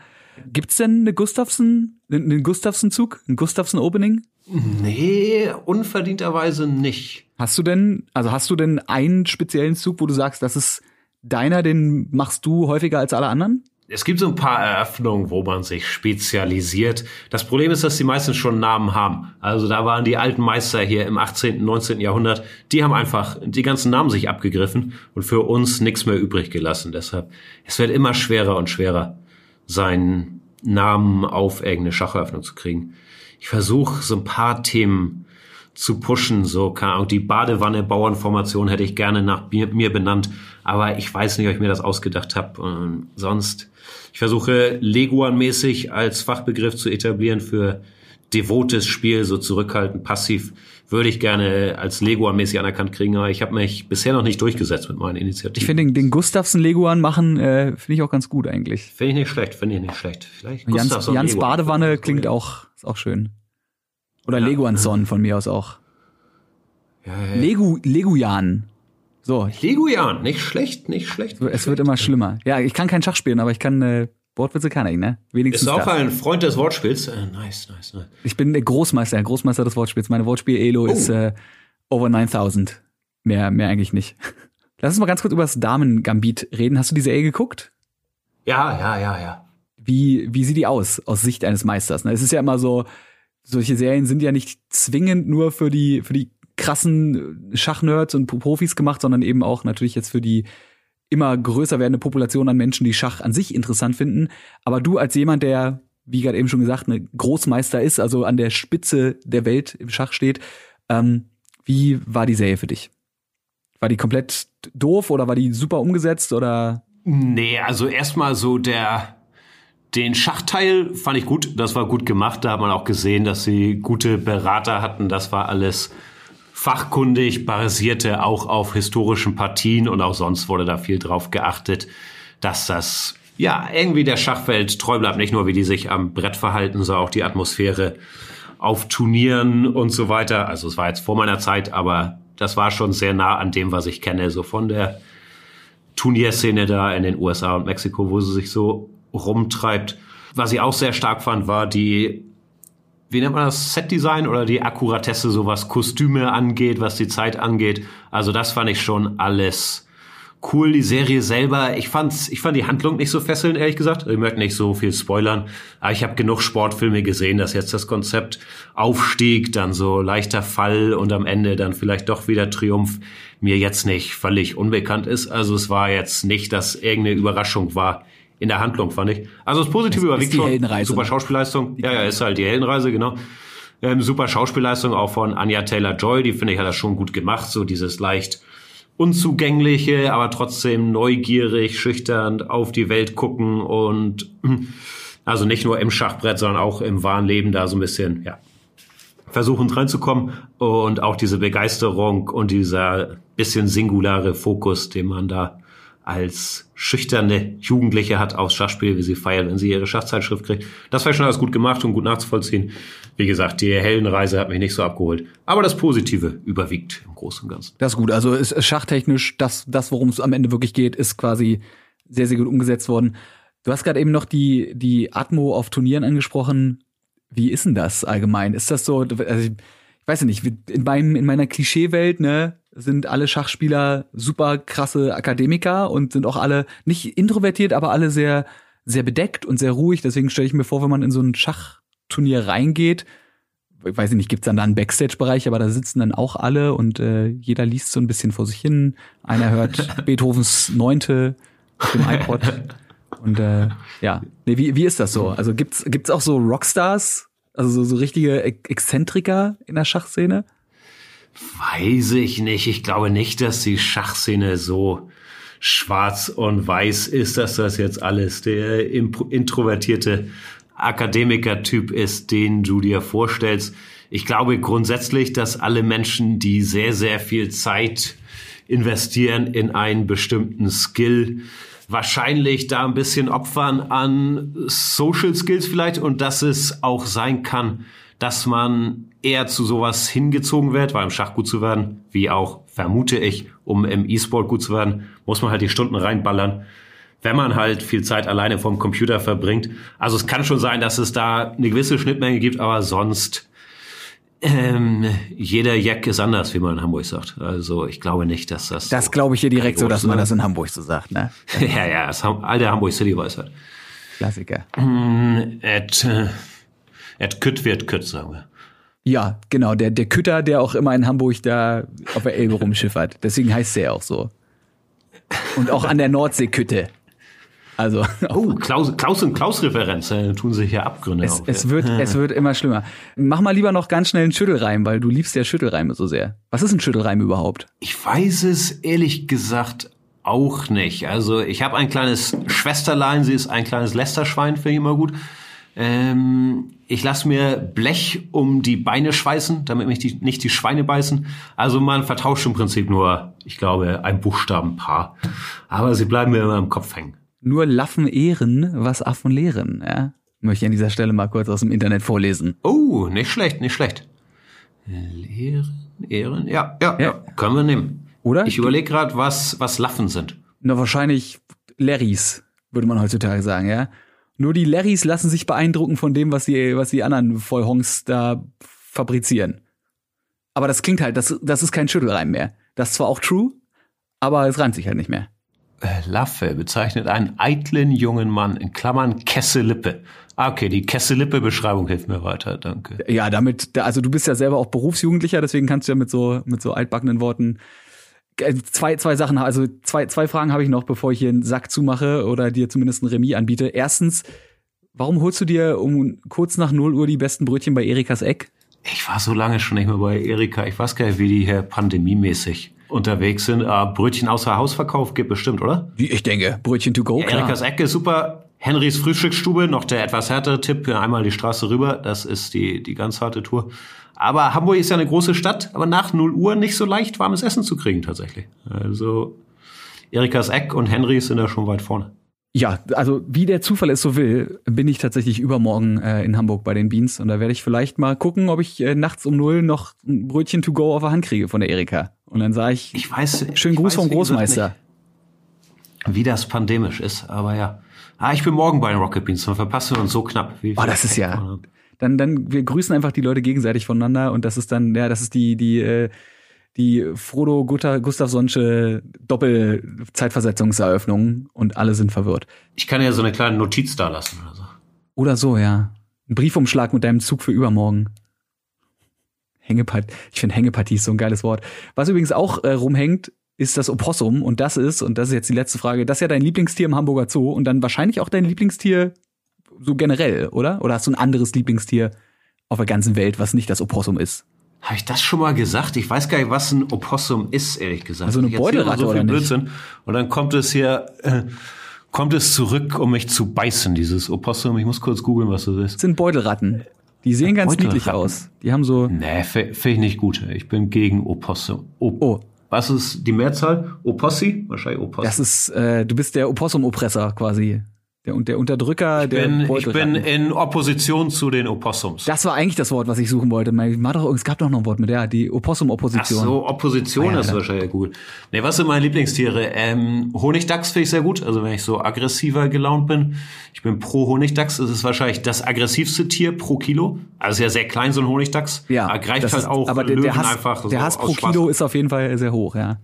Gibt's denn eine Gustafsson, einen Gustafsson-Zug, ein Gustafsson-Opening? Nee, unverdienterweise nicht. Hast du denn, also hast du denn einen speziellen Zug, wo du sagst, das ist deiner, den machst du häufiger als alle anderen? Es gibt so ein paar Eröffnungen, wo man sich spezialisiert. Das Problem ist, dass die meisten schon Namen haben. Also da waren die alten Meister hier im 18., 19. Jahrhundert, die haben einfach die ganzen Namen sich abgegriffen und für uns nichts mehr übrig gelassen. Deshalb, es wird immer schwerer und schwerer, seinen Namen auf irgendeine Schacheröffnung zu kriegen. Ich versuche so ein paar Themen zu pushen. So, keine Ahnung, die Badewanne-Bauernformation hätte ich gerne nach mir, mir, benannt, aber ich weiß nicht, ob ich mir das ausgedacht habe. Und sonst, ich versuche Leguan-mäßig als Fachbegriff zu etablieren für devotes Spiel, so zurückhaltend, passiv, würde ich gerne als Leguan-mäßig anerkannt kriegen, aber ich habe mich bisher noch nicht durchgesetzt mit meinen Initiativen. Ich finde den, den Gustavsen Leguan machen, äh, finde ich auch ganz gut eigentlich. Finde ich nicht schlecht, finde ich nicht schlecht. Vielleicht Jans, Jans Badewanne klingt auch, ist auch schön. Oder ja. Leguanson von mir aus auch. Ja, ja. Legu, Legujan. So. Legujan, nicht schlecht, nicht schlecht. Nicht es schlecht. wird immer schlimmer. Ja, ich kann kein Schach spielen, aber ich kann äh, Wortwitze kann ich, ne? Wenigstens. Ist auch ein Freund des Wortspiels. Äh, nice, nice, nice. Ich bin der Großmeister, Großmeister des Wortspiels. Meine Wortspiel-Elo oh. ist äh, over 9000. Mehr, mehr eigentlich nicht. Lass uns mal ganz kurz über das Damen-Gambit reden. Hast du diese Serie geguckt? Ja, ja, ja, ja. Wie, wie sieht die aus, aus Sicht eines Meisters? Ne? Es ist ja immer so, solche Serien sind ja nicht zwingend nur für die, für die krassen Schachnerds und Profis gemacht, sondern eben auch natürlich jetzt für die immer größer werdende Population an Menschen, die Schach an sich interessant finden. Aber du als jemand, der, wie gerade eben schon gesagt, eine Großmeister ist, also an der Spitze der Welt im Schach steht, ähm, wie war die Serie für dich? War die komplett doof oder war die super umgesetzt oder? Nee, also erstmal so der den Schachteil fand ich gut, das war gut gemacht. Da hat man auch gesehen, dass sie gute Berater hatten. Das war alles fachkundig, basierte auch auf historischen Partien und auch sonst wurde da viel drauf geachtet, dass das ja irgendwie der Schachwelt treu bleibt. Nicht nur, wie die sich am Brett verhalten, sondern auch die Atmosphäre auf Turnieren und so weiter. Also es war jetzt vor meiner Zeit, aber das war schon sehr nah an dem, was ich kenne, so von der Turnierszene da in den USA und Mexiko, wo sie sich so rumtreibt. Was ich auch sehr stark fand, war die, wie nennt man das, Setdesign oder die Akkuratesse, so was Kostüme angeht, was die Zeit angeht. Also das fand ich schon alles cool. Die Serie selber, ich fand's, ich fand die Handlung nicht so fesselnd, ehrlich gesagt. Ich möchte nicht so viel spoilern, aber ich habe genug Sportfilme gesehen, dass jetzt das Konzept Aufstieg, dann so leichter Fall und am Ende dann vielleicht doch wieder Triumph mir jetzt nicht völlig unbekannt ist. Also es war jetzt nicht, dass irgendeine Überraschung war in der Handlung, fand ich. Also das Positive überwiegt schon. Heldenreise, super Schauspielleistung. Ja, ja, ist halt die Heldenreise, genau. Ähm, super Schauspielleistung auch von Anya Taylor-Joy, die finde ich hat das schon gut gemacht, so dieses leicht unzugängliche, aber trotzdem neugierig, schüchtern auf die Welt gucken und also nicht nur im Schachbrett, sondern auch im wahren Leben da so ein bisschen, ja, versuchen reinzukommen und auch diese Begeisterung und dieser bisschen singulare Fokus, den man da als schüchterne Jugendliche hat aufs Schachspiel, wie sie feiert, wenn sie ihre Schachzeitschrift kriegt. Das war schon alles gut gemacht und gut nachzuvollziehen. Wie gesagt, die Heldenreise hat mich nicht so abgeholt. Aber das Positive überwiegt im Großen und Ganzen. Das ist gut. Also ist schachtechnisch das, das worum es am Ende wirklich geht, ist quasi sehr, sehr gut umgesetzt worden. Du hast gerade eben noch die, die Atmo auf Turnieren angesprochen. Wie ist denn das allgemein? Ist das so, also ich weiß ja nicht, in, meinem, in meiner Klischeewelt, ne, sind alle Schachspieler super krasse Akademiker und sind auch alle nicht introvertiert, aber alle sehr, sehr bedeckt und sehr ruhig. Deswegen stelle ich mir vor, wenn man in so ein Schachturnier reingeht, ich weiß nicht, gibt's dann da einen Backstage-Bereich, aber da sitzen dann auch alle und äh, jeder liest so ein bisschen vor sich hin. Einer hört Beethovens Neunte auf dem iPod. Und äh, ja, nee, wie, wie ist das so? Also gibt's gibt's auch so Rockstars, also so, so richtige Exzentriker in der Schachszene? Weiß ich nicht. Ich glaube nicht, dass die Schachszene so schwarz und weiß ist, dass das jetzt alles der introvertierte Akademiker-Typ ist, den du dir vorstellst. Ich glaube grundsätzlich, dass alle Menschen, die sehr, sehr viel Zeit investieren in einen bestimmten Skill, wahrscheinlich da ein bisschen opfern an Social Skills vielleicht und dass es auch sein kann, dass man eher zu sowas hingezogen wird, weil im Schach gut zu werden, wie auch vermute ich, um im E-Sport gut zu werden, muss man halt die Stunden reinballern, wenn man halt viel Zeit alleine vom Computer verbringt. Also es kann schon sein, dass es da eine gewisse Schnittmenge gibt, aber sonst ähm, jeder Jack ist anders, wie man in Hamburg sagt. Also ich glaube nicht, dass das. Das so glaube ich hier direkt so, dass man das in Hamburg so sagt, ne? ja, ja, das alte Hamburg City Weisheit. Klassiker. Mm, et, äh, et kütt wird kütt, sagen wir. Ja, genau, der, der Kütter, der auch immer in Hamburg da auf der Elbe rumschiffert. Deswegen heißt der ja auch so. Und auch an der Nordsee Kütte. Also. Oh, Klaus, Klaus und Klaus-Referenz, äh, tun sich hier Abgründe es, auf. Es wird, es wird immer schlimmer. Mach mal lieber noch ganz schnell einen Schüttelreim, weil du liebst ja Schüttelreime so sehr. Was ist ein Schüttelreim überhaupt? Ich weiß es ehrlich gesagt auch nicht. Also ich habe ein kleines Schwesterlein, sie ist ein kleines Lästerschwein, finde ich immer gut. Ähm, ich lasse mir Blech um die Beine schweißen, damit mich die, nicht die Schweine beißen. Also man vertauscht im Prinzip nur, ich glaube, ein Buchstabenpaar. Aber sie bleiben mir immer im Kopf hängen. Nur Laffen ehren, was Affen lehren. Ja? Möchte ich an dieser Stelle mal kurz aus dem Internet vorlesen. Oh, nicht schlecht, nicht schlecht. Lehren, ehren, ja, ja, ja, können wir nehmen. Oder? Ich überlege gerade, was, was Laffen sind. Na, wahrscheinlich Larrys, würde man heutzutage sagen, ja. Nur die Larrys lassen sich beeindrucken von dem, was die, was die anderen Vollhongs da fabrizieren. Aber das klingt halt, das, das ist kein Schüttelreim mehr. Das ist zwar auch true, aber es reimt sich halt nicht mehr. Äh, Laffe bezeichnet einen eitlen jungen Mann, in Klammern Kesselippe. Ah, okay, die Kesselippe-Beschreibung hilft mir weiter, danke. Ja, damit, also du bist ja selber auch Berufsjugendlicher, deswegen kannst du ja mit so, mit so altbackenen Worten zwei, zwei Sachen, also zwei, zwei Fragen habe ich noch, bevor ich hier einen Sack zumache oder dir zumindest ein Remis anbiete. Erstens, warum holst du dir um kurz nach 0 Uhr die besten Brötchen bei Erikas Eck? Ich war so lange schon nicht mehr bei Erika. Ich weiß gar nicht, wie die hier pandemiemäßig unterwegs sind. Uh, Brötchen außer Hausverkauf gibt bestimmt, oder? Ich denke, Brötchen to go, klar. Erikas Ecke ist super. Henrys Frühstücksstube, noch der etwas härtere Tipp, einmal die Straße rüber. Das ist die, die ganz harte Tour. Aber Hamburg ist ja eine große Stadt, aber nach 0 Uhr nicht so leicht warmes Essen zu kriegen tatsächlich. Also Erikas Eck und Henrys sind da schon weit vorne. Ja, also wie der Zufall es so will, bin ich tatsächlich übermorgen äh, in Hamburg bei den Beans und da werde ich vielleicht mal gucken, ob ich äh, nachts um null noch ein Brötchen to go auf der Hand kriege von der Erika. Und dann sage ich, ich weiß, schönen Gruß weiß, vom Großmeister. Nicht, wie das pandemisch ist, aber ja. Ah, ich bin morgen bei den Rocket Beans, dann verpassen wir uns so knapp. Wie oh, das ist ja. Dann, dann, wir grüßen einfach die Leute gegenseitig voneinander und das ist dann, ja, das ist die, die, äh, die Frodo Gustafsonsche Doppelzeitversetzungseröffnung und alle sind verwirrt. Ich kann ja so eine kleine Notiz da lassen oder so. Oder so, ja. Ein Briefumschlag mit deinem Zug für übermorgen. Hängepartie. Ich finde Hängepartie ist so ein geiles Wort. Was übrigens auch äh, rumhängt, ist das Opossum und das ist, und das ist jetzt die letzte Frage, das ist ja dein Lieblingstier im Hamburger Zoo und dann wahrscheinlich auch dein Lieblingstier so generell, oder? Oder hast du ein anderes Lieblingstier auf der ganzen Welt, was nicht das Opossum ist? Habe ich das schon mal gesagt? Ich weiß gar nicht, was ein Opossum ist, ehrlich gesagt. Also eine Beutelratte so oder nicht? Und dann kommt es hier, äh, kommt es zurück, um mich zu beißen, dieses Opossum. Ich muss kurz googeln, was das ist. Das sind Beutelratten. Die sehen ganz niedlich aus. Die haben so. Nee, finde ich nicht gut. Ich bin gegen Opossum. Op oh. Was ist die Mehrzahl? Opossi? Wahrscheinlich Opossi. Das ist, äh, du bist der Opossum-Oppressor quasi. Der, der Unterdrücker, ich der bin, Ich bin in Opposition zu den Opossums. Das war eigentlich das Wort, was ich suchen wollte. Doch, es gab doch noch ein Wort mit der, die Opossum-Opposition. Ach so, Opposition ah, ja, ist ja. wahrscheinlich gut. Nee, was sind meine Lieblingstiere? Ähm, Honigdachs finde ich sehr gut. Also wenn ich so aggressiver gelaunt bin. Ich bin pro Honigdachs. Das ist wahrscheinlich das aggressivste Tier pro Kilo. Also ja sehr klein, so ein Honigdachs. Ja. Er greift halt ist, auch aber der, der Hass, einfach Der Hass pro Kilo ist auf jeden Fall sehr hoch, ja.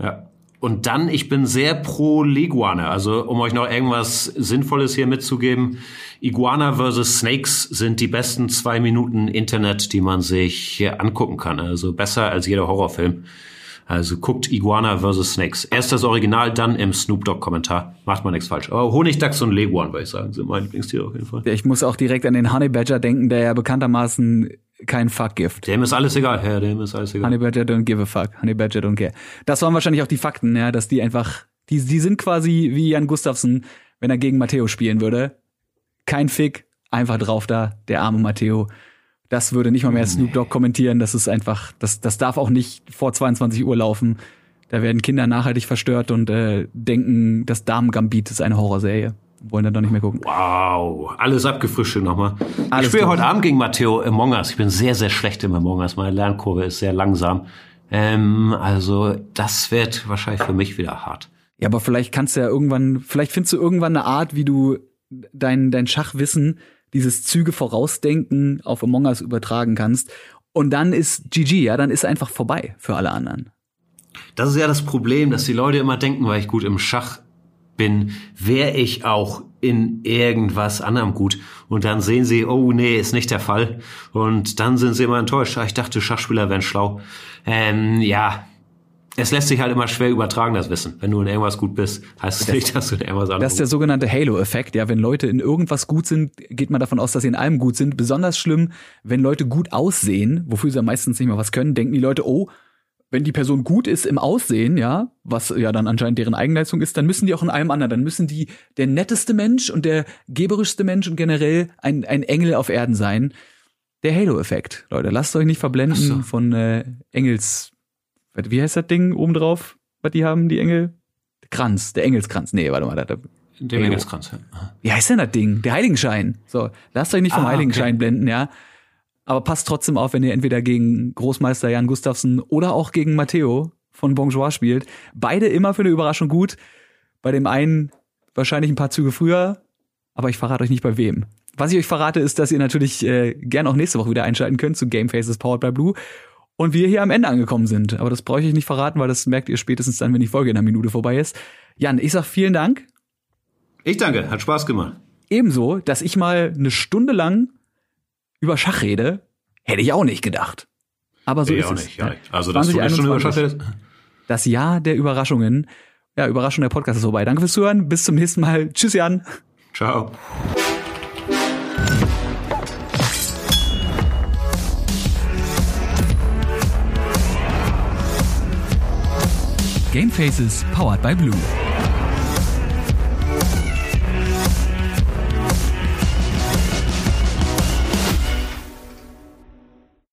Ja. Und dann, ich bin sehr pro Leguane. Also, um euch noch irgendwas Sinnvolles hier mitzugeben. Iguana versus Snakes sind die besten zwei Minuten Internet, die man sich angucken kann. Also besser als jeder Horrorfilm. Also guckt Iguana versus Snakes. Erst das Original, dann im Snoop Dogg Kommentar. Macht man nichts falsch. Aber Honigdachs und Leguan, würde ich sagen, sind meine Lieblingstiere auf jeden Fall. Ich muss auch direkt an den Honey Badger denken, der ja bekanntermaßen kein Fuck gibt. Dem ist alles egal, ja, dem ist alles egal. Honey Badger don't give a fuck. Honey Badger don't care. Das waren wahrscheinlich auch die Fakten, ja, dass die einfach Die, die sind quasi wie Jan Gustafsson, wenn er gegen Matteo spielen würde. Kein Fick, einfach drauf da, der arme Matteo. Das würde nicht mal mehr Snoop Dogg kommentieren. Das ist einfach, das, das darf auch nicht vor 22 Uhr laufen. Da werden Kinder nachhaltig verstört und äh, denken, das Damen-Gambit ist eine Horrorserie. Wollen dann doch nicht mehr gucken. Wow, alles abgefrischt nochmal. ich spiele heute Abend gegen Matteo Among Us. Ich bin sehr, sehr schlecht im Among Us. Meine Lernkurve ist sehr langsam. Ähm, also das wird wahrscheinlich für mich wieder hart. Ja, aber vielleicht kannst du ja irgendwann, vielleicht findest du irgendwann eine Art, wie du dein, dein Schachwissen, dieses Züge vorausdenken auf Among Us übertragen kannst. Und dann ist GG, ja, dann ist einfach vorbei für alle anderen. Das ist ja das Problem, dass die Leute immer denken, weil ich gut im Schach bin, wäre ich auch in irgendwas anderem gut. Und dann sehen sie, oh nee, ist nicht der Fall. Und dann sind sie immer enttäuscht. Ich dachte, Schachspieler wären schlau. Ähm, ja, es lässt sich halt immer schwer übertragen, das Wissen. Wenn du in irgendwas gut bist, heißt es nicht, dass du in irgendwas anderes Das ist der sogenannte Halo-Effekt. Ja, wenn Leute in irgendwas gut sind, geht man davon aus, dass sie in allem gut sind. Besonders schlimm, wenn Leute gut aussehen, wofür sie ja meistens nicht mehr was können, denken die Leute, oh, wenn die Person gut ist im Aussehen, ja, was ja dann anscheinend deren Eigenleistung ist, dann müssen die auch in allem anderen, dann müssen die der netteste Mensch und der geberischste Mensch und generell ein, ein Engel auf Erden sein. Der Halo-Effekt, Leute, lasst euch nicht verblenden so. von äh, Engels, wie heißt das Ding obendrauf, was die haben, die Engel? Der Kranz, der Engelskranz. Nee, warte mal, da, der Engelskranz, ja. Wie heißt denn das Ding? Der Heiligenschein. So, lasst euch nicht vom ah, Heiligenschein okay. blenden, ja. Aber passt trotzdem auf, wenn ihr entweder gegen Großmeister Jan Gustafsson oder auch gegen Matteo von Bonjour spielt. Beide immer für eine Überraschung gut. Bei dem einen wahrscheinlich ein paar Züge früher, aber ich verrate euch nicht bei wem. Was ich euch verrate, ist, dass ihr natürlich äh, gerne auch nächste Woche wieder einschalten könnt zu Game Faces Powered by Blue. Und wir hier am Ende angekommen sind. Aber das brauche ich euch nicht verraten, weil das merkt ihr spätestens dann, wenn die Folge in einer Minute vorbei ist. Jan, ich sag vielen Dank. Ich danke, hat Spaß gemacht. Ebenso, dass ich mal eine Stunde lang über Schach rede, hätte ich auch nicht gedacht. Aber so nee, ist es. Nicht, ja. Also, dass du eine Stunde über Schach redest. Das Jahr der Überraschungen. Ja, Überraschung, der Podcast ist vorbei. Danke fürs Zuhören. Bis zum nächsten Mal. Tschüss, Jan. Ciao. Game Faces powered by Blue.